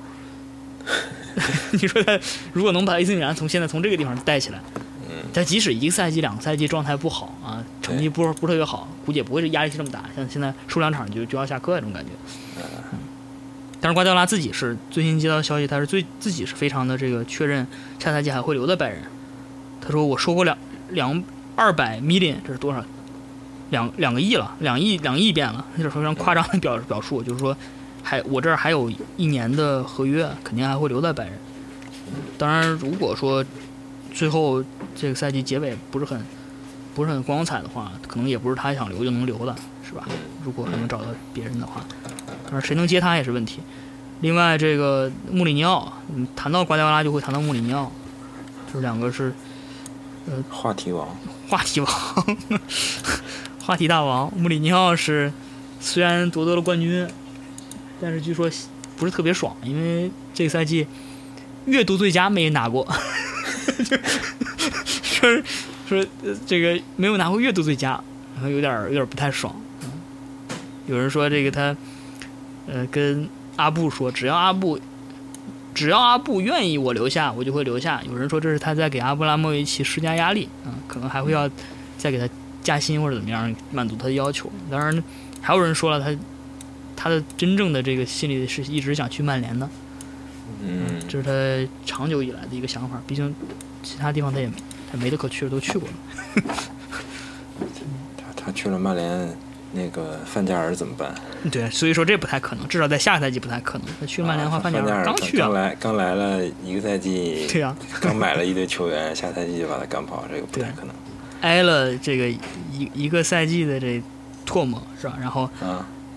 你说他如果能把 AC 米兰从现在从这个地方带起来，他即使一个赛季、两个赛季状态不好啊，成绩不不是特别好，估计也不会是压力这么大。像现在输两场就就要下课这种感觉。嗯。但是瓜迪奥拉自己是最新接到消息，他是最自己是非常的这个确认，下赛季还会留在拜仁。他说：“我说过两两二百 million，这是多少？”两两个亿了，两亿两亿变了，就是非常夸张的表表述，就是说，还我这儿还有一年的合约，肯定还会留在拜仁。当然，如果说最后这个赛季结尾不是很不是很光彩的话，可能也不是他想留就能留的，是吧？如果能找到别人的话，但是谁能接他也是问题。另外，这个穆里尼奥，谈到瓜迪奥拉就会谈到穆里尼奥，就是两个是呃话题王，话题王。话题大王穆里尼奥是虽然夺得了冠军，但是据说不是特别爽，因为这个赛季阅读最佳没拿过，说说这个没有拿过月度最佳，然后有点有点不太爽。有人说这个他呃跟阿布说，只要阿布只要阿布愿意我留下，我就会留下。有人说这是他在给阿布拉莫维奇施加压力啊，可能还会要再给他。加薪或者怎么样满足他的要求？当然，还有人说了，他他的真正的这个心里是一直想去曼联的。嗯，这是他长久以来的一个想法。毕竟其他地方他也他没得可去的都去过了。他他去了曼联，那个范加尔怎么办？对，所以说这不太可能，至少在下个赛季不太可能。他去了曼联的话，范加尔刚去啊，刚来刚来了一个赛季，对呀，刚买了一堆球员，下赛季就把他赶跑，这个不太可能。挨了这个一一个赛季的这唾沫是吧？然后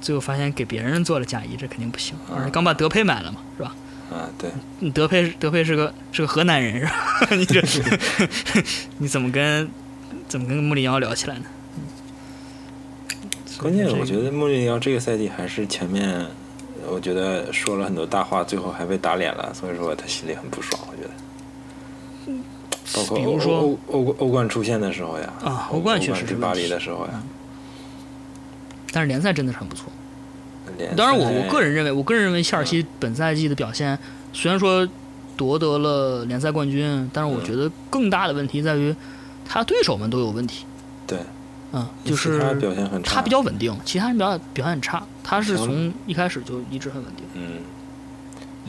最后发现给别人做了嫁衣，这肯定不行。而且刚把德佩买了嘛，是吧？啊，对。德佩德佩是个是个河南人是吧？你这 你怎么跟怎么跟穆里尼奥聊起来呢？关键我觉得穆里尼奥这个赛季还是前面，我觉得说了很多大话，最后还被打脸了，所以说他心里很不爽。我觉得。包括比如说欧欧欧冠出现的时候呀，啊，欧冠确实是巴黎的时候呀，但是联赛真的是很不错。当然，我我个人认为，我个人认为切尔西本赛季的表现虽然说夺得了联赛冠军，但是我觉得更大的问题在于他对手们都有问题。对，嗯，就是他表现很差，他比较稳定，其他人表表现很差，他是从一开始就一直很稳定。嗯，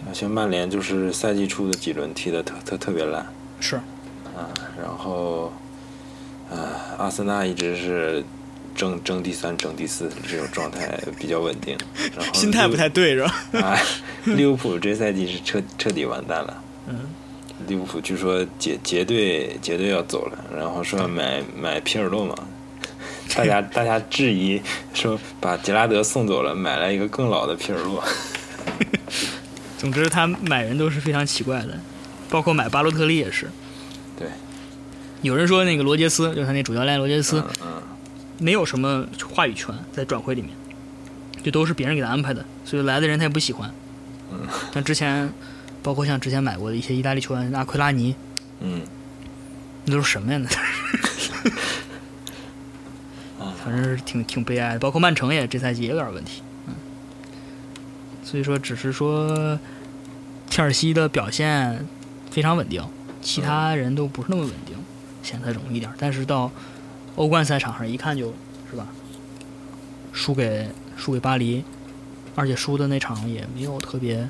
像像曼联就是赛季初的几轮踢的特特特别烂是，啊，然后啊，阿森纳一直是争争第三、争第四这种状态比较稳定，然后心态不太对是吧？啊，利物浦这赛季是彻彻底完蛋了。嗯，利物浦据说结结队结队要走了，然后说买买皮尔洛嘛，大家大家质疑说把杰拉德送走了，买来一个更老的皮尔洛。总之他买人都是非常奇怪的，包括买巴洛特利也是。对，有人说那个罗杰斯，就是他那主教练罗杰斯，嗯没有什么话语权在转会里面，就都是别人给他安排的，所以来的人他也不喜欢。嗯像之前，包括像之前买过的一些意大利球员，阿奎拉尼，嗯那都是什么呀？那嗯 反正是挺挺悲哀的。包括曼城也这赛季也有点问题，嗯，所以说只是说切尔西的表现非常稳定，其他人都不是那么稳定，显得容易点。但是到欧冠赛场上一看就是吧，输给输给巴黎，而且输的那场也没有特别，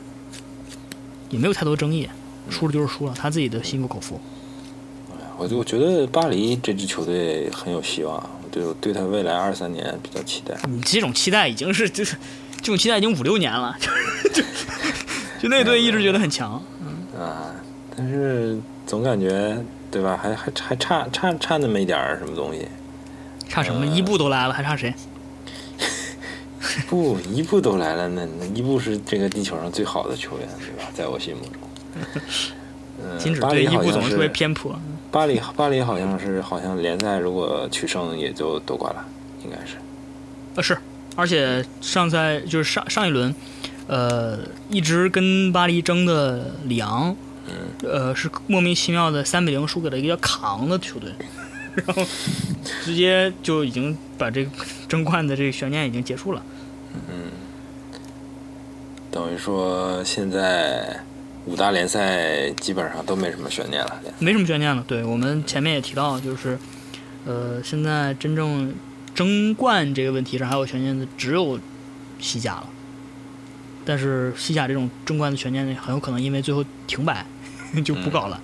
也没有太多争议，输了就是输了，他自己的心服口服。我就我觉得巴黎这支球队很有希望，我对我对他未来二三年比较期待。你这种期待已经是就是 这种期待已经五六年了，就 就就那队一直觉得很强，啊，但是总感觉对吧？还还还差差差那么一点儿什么东西。差什么？呃伊布都来了，还差谁？不，伊布都来了，那那伊布是这个地球上最好的球员，对吧？在我心目中。嗯，金巴黎好像特别偏颇。巴黎，巴黎好像是好像联赛如果取胜也就夺冠了，应该是。呃，是，而且上赛就是上上一轮，呃，一直跟巴黎争的里昂，嗯呃，是莫名其妙的三比零输给了一个叫卡昂的球队，然后直接就已经把这个争冠的这个悬念已经结束了。嗯等于说现在五大联赛基本上都没什么悬念了。没什么悬念了。对我们前面也提到，就是呃，现在真正争冠这个问题上还有悬念的只有西甲了。但是西甲这种争冠的悬念很有可能因为最后停摆 就不搞了。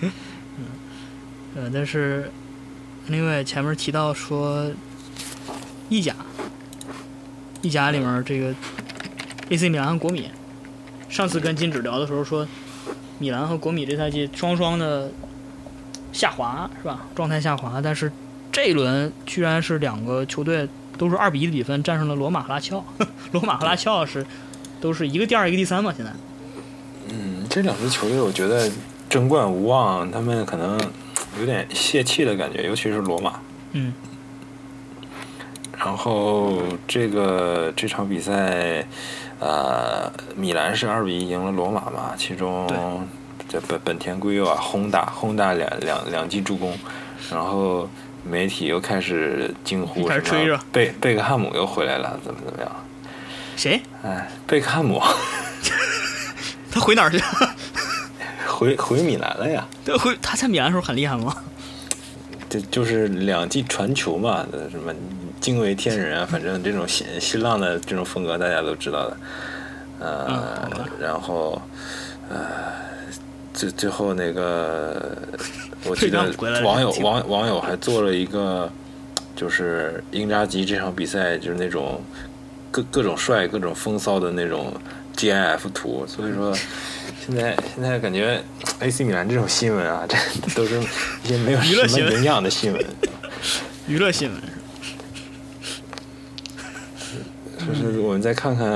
嗯，呃，但是另外前面提到说意甲，意甲里面这个 AC 米兰和国米，上次跟金指聊的时候说，米兰和国米这赛季双双的下滑是吧？状态下滑，但是这一轮居然是两个球队都是二比一的比分战胜了罗马和拉齐奥。罗马和拉齐奥是都是一个第二一个第三嘛，现在。嗯，这两支球队我觉得争冠无望，他们可能有点泄气的感觉，尤其是罗马。嗯，然后这个这场比赛，呃，米兰是二比一赢了罗马嘛，其中对这本本田圭佑啊轰大轰大两两两记助攻，然后媒体又开始惊呼什开始吹贝贝克汉姆又回来了，怎么怎么样？谁？哎，贝克汉姆 他回哪儿去？回回米兰了呀。对回他在米兰的时候很厉害吗？这就是两记传球嘛，什么惊为天人啊，反正这种新新浪的这种风格大家都知道的，呃，嗯然后呃，最最后那个我记得 网友网网友还做了一个，就是英扎吉这场比赛就是那种各各种帅、各种风骚的那种 GIF 图，所以说现在现在感觉 AC 米兰这种新闻啊，这都是一些没有什么营养的新闻。娱乐新闻。就是我们再看看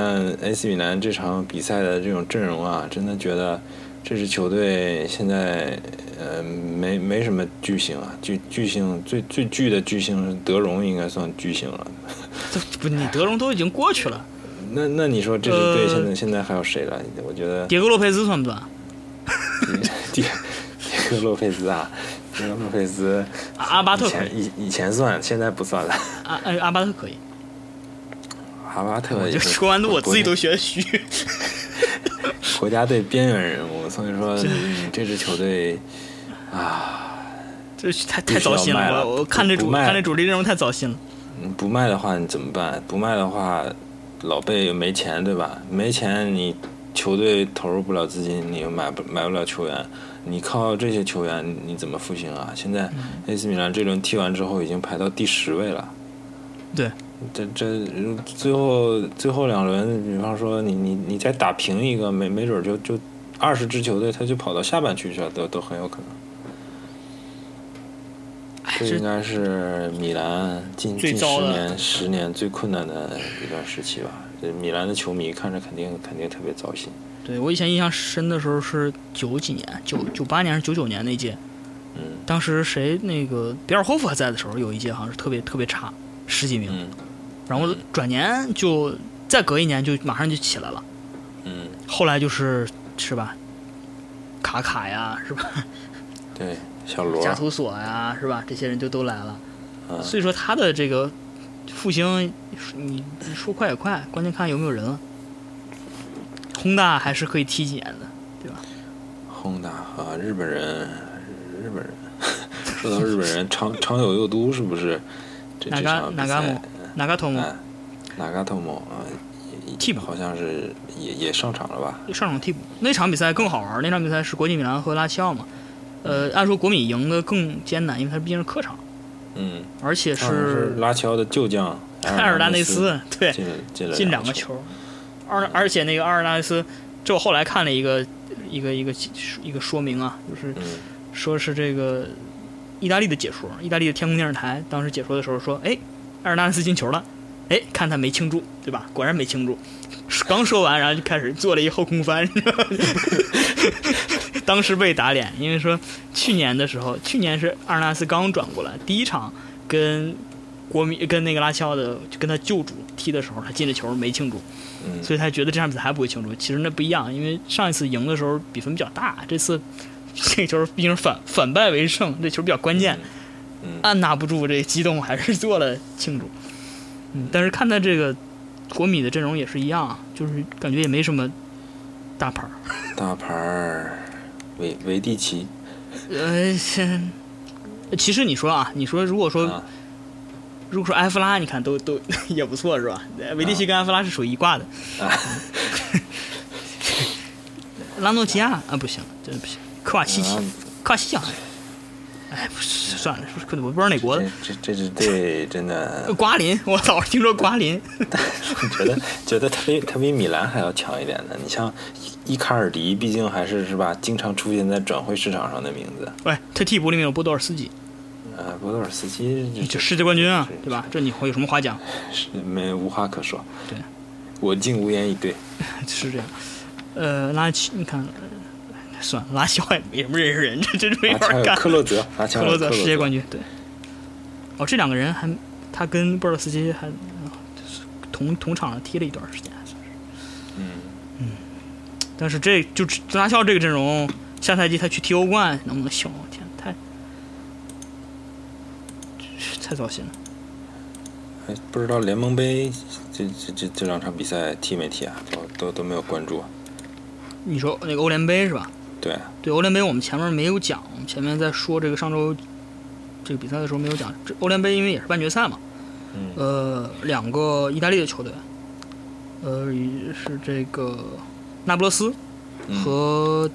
AC 米兰这场比赛的这种阵容啊，真的觉得这支球队现在呃没没什么巨星啊，巨巨星最最巨的巨星德容应该算巨星了。这不，你德容都已经过去了，那那你说这支队呃现在、现在还有谁了？我觉得迭戈洛佩兹算不算？迭迭戈洛佩兹啊，迭戈洛佩兹阿阿巴特以，前以以前算，现在不算了。阿阿阿巴特可以。阿巴特也就是说完我自己都国觉得虚。国家队边缘人物，所以说嗯这支球队啊。这太太糟心了我我看这主看这主力阵容太糟心了。嗯，不卖的话你怎么办？不卖的话，老贝又没钱，对吧？没钱你球队投入不了资金，你又买不买不了球员，你靠这些球员你怎么复兴啊？现在 AC 米兰这轮踢完之后已经排到第十位了。对，这这最后最后两轮，比方说你你你再打平一个，没没准就就二十支球队他就跑到下半区去了，都都很有可能。这应该是米兰近近十年十年最困难的一段时期吧。这米兰的球迷看着肯定肯定特别糟心。对我以前印象深的时候是九几年，九九八年还是九九年那届。嗯。当时谁那个比尔霍夫还在的时候，有一届好像是特别特别差，十几名。嗯。然后转年就再隔一年就马上就起来了。嗯。后来就是是吧？卡卡呀，是吧？对。小罗、加图索呀，是吧？这些人就都来了，嗯、所以说他的这个复兴，你说快也快，关键看有没有人了。宏大还是可以踢几年的，对吧？宏大啊，日本人，日本人，说到日本人，长长友佑都是不是？哪个哪个姆？哪个托姆？哪个托姆啊？替补好像是也也上场了吧？上场替补。那场比赛更好玩，那场比赛是国际米兰和拉齐奥嘛。呃，按说国米赢的更艰难，因为他毕竟是客场。嗯。而且是拉齐奥的旧将 埃尔纳内斯，对，进两个球。而而且那个阿尔纳内斯，这我后来看了一个一个一个一个说明啊，就是说是这个意大利的解说，意大利的天空电视台当时解说的时候说，哎，阿尔纳内斯进球了，哎，看他没庆祝，对吧？果然没庆祝。刚说完，然后就开始做了一后空翻。当时被打脸，因为说去年的时候，去年是阿尔纳斯刚转过来，第一场跟国米跟那个拉齐奥的跟他旧主踢的时候，他进了球没庆祝，所以他觉得这场比赛还不会庆祝。其实那不一样，因为上一次赢的时候比分比较大，这次这个球毕竟反反败为胜，这球比较关键，按捺不住这激动，还是做了庆祝。嗯，但是看他这个国米的阵容也是一样，就是感觉也没什么大牌儿，大牌儿。维维蒂奇，呃，其实你说啊，你说如果说，如果说埃弗拉，你看都都 也不错是吧？维蒂奇跟埃弗拉是属于一挂的。拉诺齐亚啊，不行，真的不行。科瓦西奇，科瓦西奇，哎，不是，算了，我不知道哪国的。这这支队真的。瓜林，我老是听说瓜林。觉得觉得他比他比米兰还要强一点的，你像。伊卡尔迪毕竟还是是吧，经常出现在转会市场上的名字。喂，他替补里面有波多尔斯基。呃，波多尔斯基就世界冠军啊，对吧？这你会有什么话讲？是没无话可说。对，我竟无言以对。是这样。呃，拉齐，你看，算了，拉齐奥也没什么认识人，这这没法干。克洛泽，克洛泽世界冠军，对。哦，这两个人还，他跟波尔斯基还同同场踢了一段时间。但是这就拉肖这个阵容，下赛季他去踢欧冠能不能行？我天，太太糟心了。哎，不知道联盟杯这这这这两场比赛踢没踢啊？都都都没有关注。你说那个欧联杯是吧？对。对欧联杯，我们前面没有讲，我们前面在说这个上周这个比赛的时候没有讲。这欧联杯因为也是半决赛嘛，呃，两个意大利的球队，呃，是这个。那不勒斯和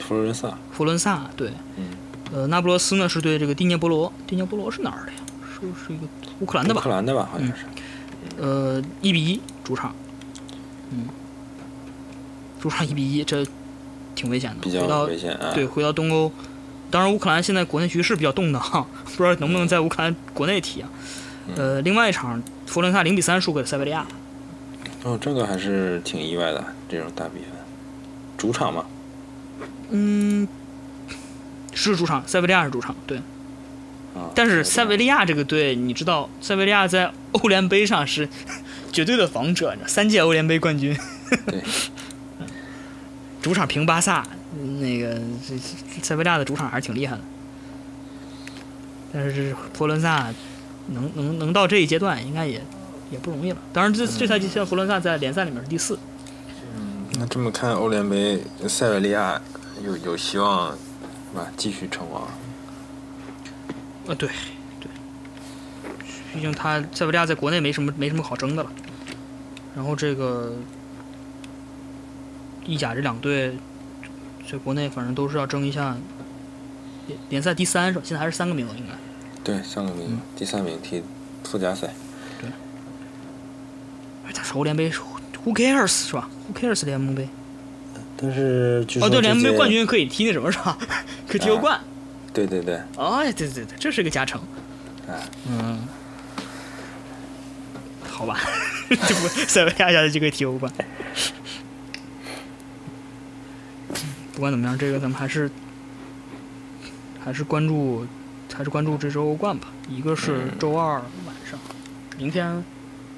佛罗伦萨，佛罗伦萨对，嗯，呃，那不勒斯呢是对这个蒂涅波罗，蒂涅波罗是哪儿的呀？是是一个乌克兰的吧？乌克兰的吧，好像是。呃，一比一主场，嗯，主场一比一，这挺危险的。比较危险啊。对，回到东欧，当然乌克兰现在国内局势比较动荡，不知道能不能在乌克兰国内踢啊？呃，另外一场佛罗伦萨零比三输给了塞维利亚。哦，这个还是挺意外的，这种大比分，主场吗？嗯，是主场，塞维利亚是主场，对。啊。但是塞维利亚这个队，你知道，塞维利亚在欧联杯上是 绝对的王者，三届欧联杯冠军。对。主场平巴萨，那个这塞维利亚的主场还是挺厉害的。但是这佛伦萨能能能到这一阶段，应该也。也不容易了。当然，这这赛季现在佛罗伦萨在联赛里面是第四。嗯，那这么看，欧联杯塞维利亚有有希望，是吧？继续称王。啊，对对，毕竟他塞维利亚在国内没什么没什么好争的了。然后这个意甲这两队，在国内反正都是要争一下联联赛第三是吧？现在还是三个名额应该。对，三个名额，第三名踢附加赛。哎，他欧联杯，Who cares 是吧？Who cares 联盟杯？但是哦，对，联盟杯冠军可以踢那什么是吧？可以踢欧冠。对对对，哦，对对对，这是个加成。啊，嗯，好吧，就不塞维亚下就可以踢欧冠。不管怎么样，这个咱们还是还是关注，还是关注这周欧冠吧。一个是周二晚上，明天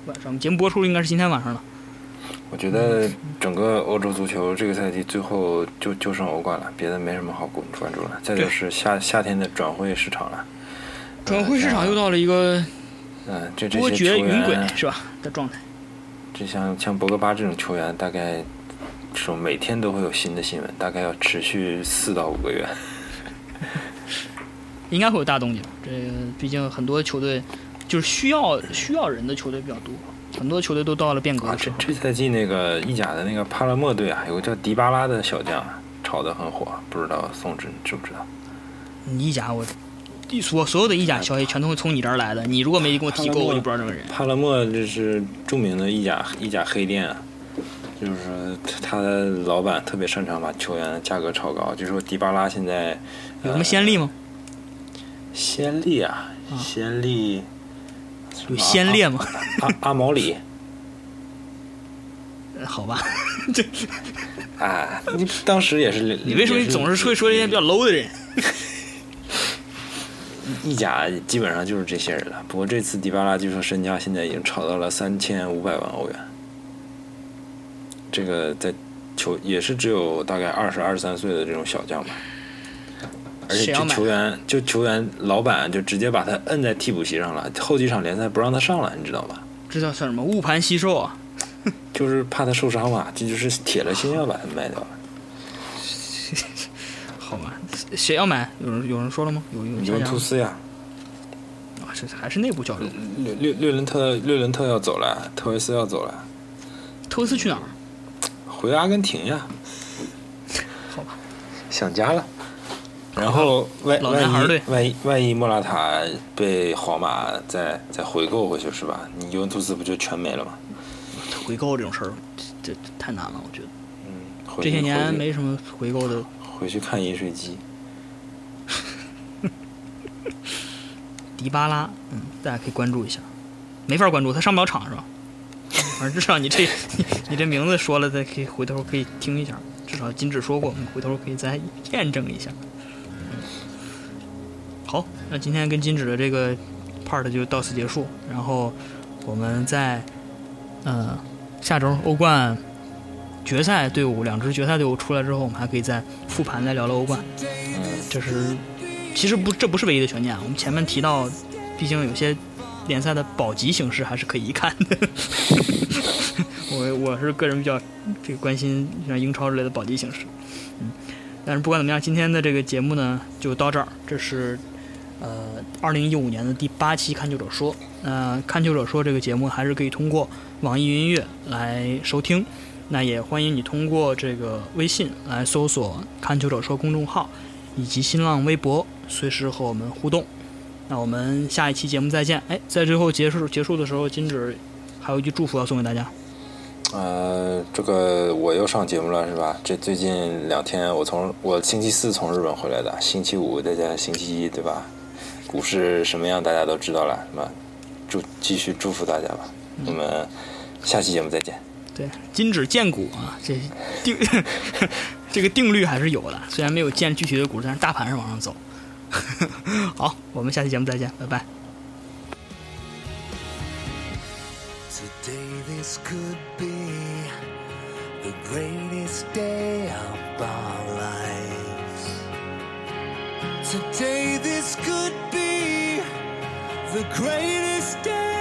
晚上节目播出应该是今天晚上了。我觉得整个欧洲足球这个赛季最后就就剩欧冠了，别的没什么好关关注了。再就是夏夏天的转会市场了。转会市场又到了一个嗯，这这波些球员，是吧的状态。这像像博格巴这种球员，大概这种每天都会有新的新闻，大概要持续四到五个月。应该会有大动静。这个毕竟很多球队就是需要需要人的球队比较多，很多球队都到了变革啊，的时候。这这赛季那个意甲的那个帕勒莫队啊，有个叫迪巴拉的小将啊，炒得很火，不知道宋志你知不知道？你意甲我所所有的意甲消息全都会从你这儿来的，你如果没给我提过，我就不知道这个人。帕勒莫这是著名的意甲意甲黑店啊，就是说他的老板特别擅长把球员价格炒高，就是说迪巴拉现在有什么先例吗？先例啊，啊先例有先烈吗？阿阿毛里呃好吧，啊，你当时也是你为什么你总是会说这些比较 low 的人？意甲基本上就是这些人了。不过这次迪巴拉据说身价现在已经炒到了三千五百万欧元，这个在球也是只有大概二十二三岁的这种小将吧。而且这球员就球员老板就直接把他摁在替补席上了，后几场联赛不让他上了，你知道吧？这叫算什么误盘惜售啊？就是怕他受伤嘛，这就是铁了心要把他卖掉了。好吧，谁要买？有人有人说了吗？有有尤文下家吗图斯呀，啊，这还是内部交流。略略略伦特略伦特要走了，特维斯要走了，特维斯去哪儿？回阿根廷呀。好吧，想家了。然后万老男孩万一万一万一莫拉塔被皇马再再回购回去是吧？你尤文图斯不就全没了吗？回购这种事儿，这这太难了，我觉得嗯，这些年没什么回购的。回去看饮水机。迪巴拉，嗯，大家可以关注一下，没法关注，他上不了场是吧？反正至少你这你 你这名字说了，再可以回头可以听一下，至少金志说过，我们回头可以再验证一下。好，那今天跟金指的这个 part 就到此结束，然后我们在呃下周欧冠决赛队伍两支决赛队伍出来之后，我们还可以再复盘再聊聊欧冠。嗯，这是其实不，这不是唯一的悬念啊。我们前面提到，毕竟有些联赛的保级形式还是可以一看的。我我是个人比较这个关心像英超之类的保级形式，嗯，但是不管怎么样，今天的这个节目呢就到这儿。这是呃二零一五年的第八期《看球者说》。那《看球者说》这个节目还是可以通过网易云音乐来收听。那也欢迎你通过这个微信来搜索“看球者说”公众号，以及新浪微博，随时和我们互动。那我们下一期节目再见。哎，在最后结束结束的时候，金指还有一句祝福要送给大家。呃，这个我又上节目了是吧？这最近两天我从我星期四从日本回来的，星期五再加星期一对吧？股市什么样大家都知道了，是吧？祝继续祝福大家吧。我们下期节目再见。对，金指见股啊，这定 这个定律还是有的，虽然没有见具体的股，但是大盘是往上走。好，我们下期节目再见，拜拜。Today this could be the greatest day of our lives. Today this could be the greatest day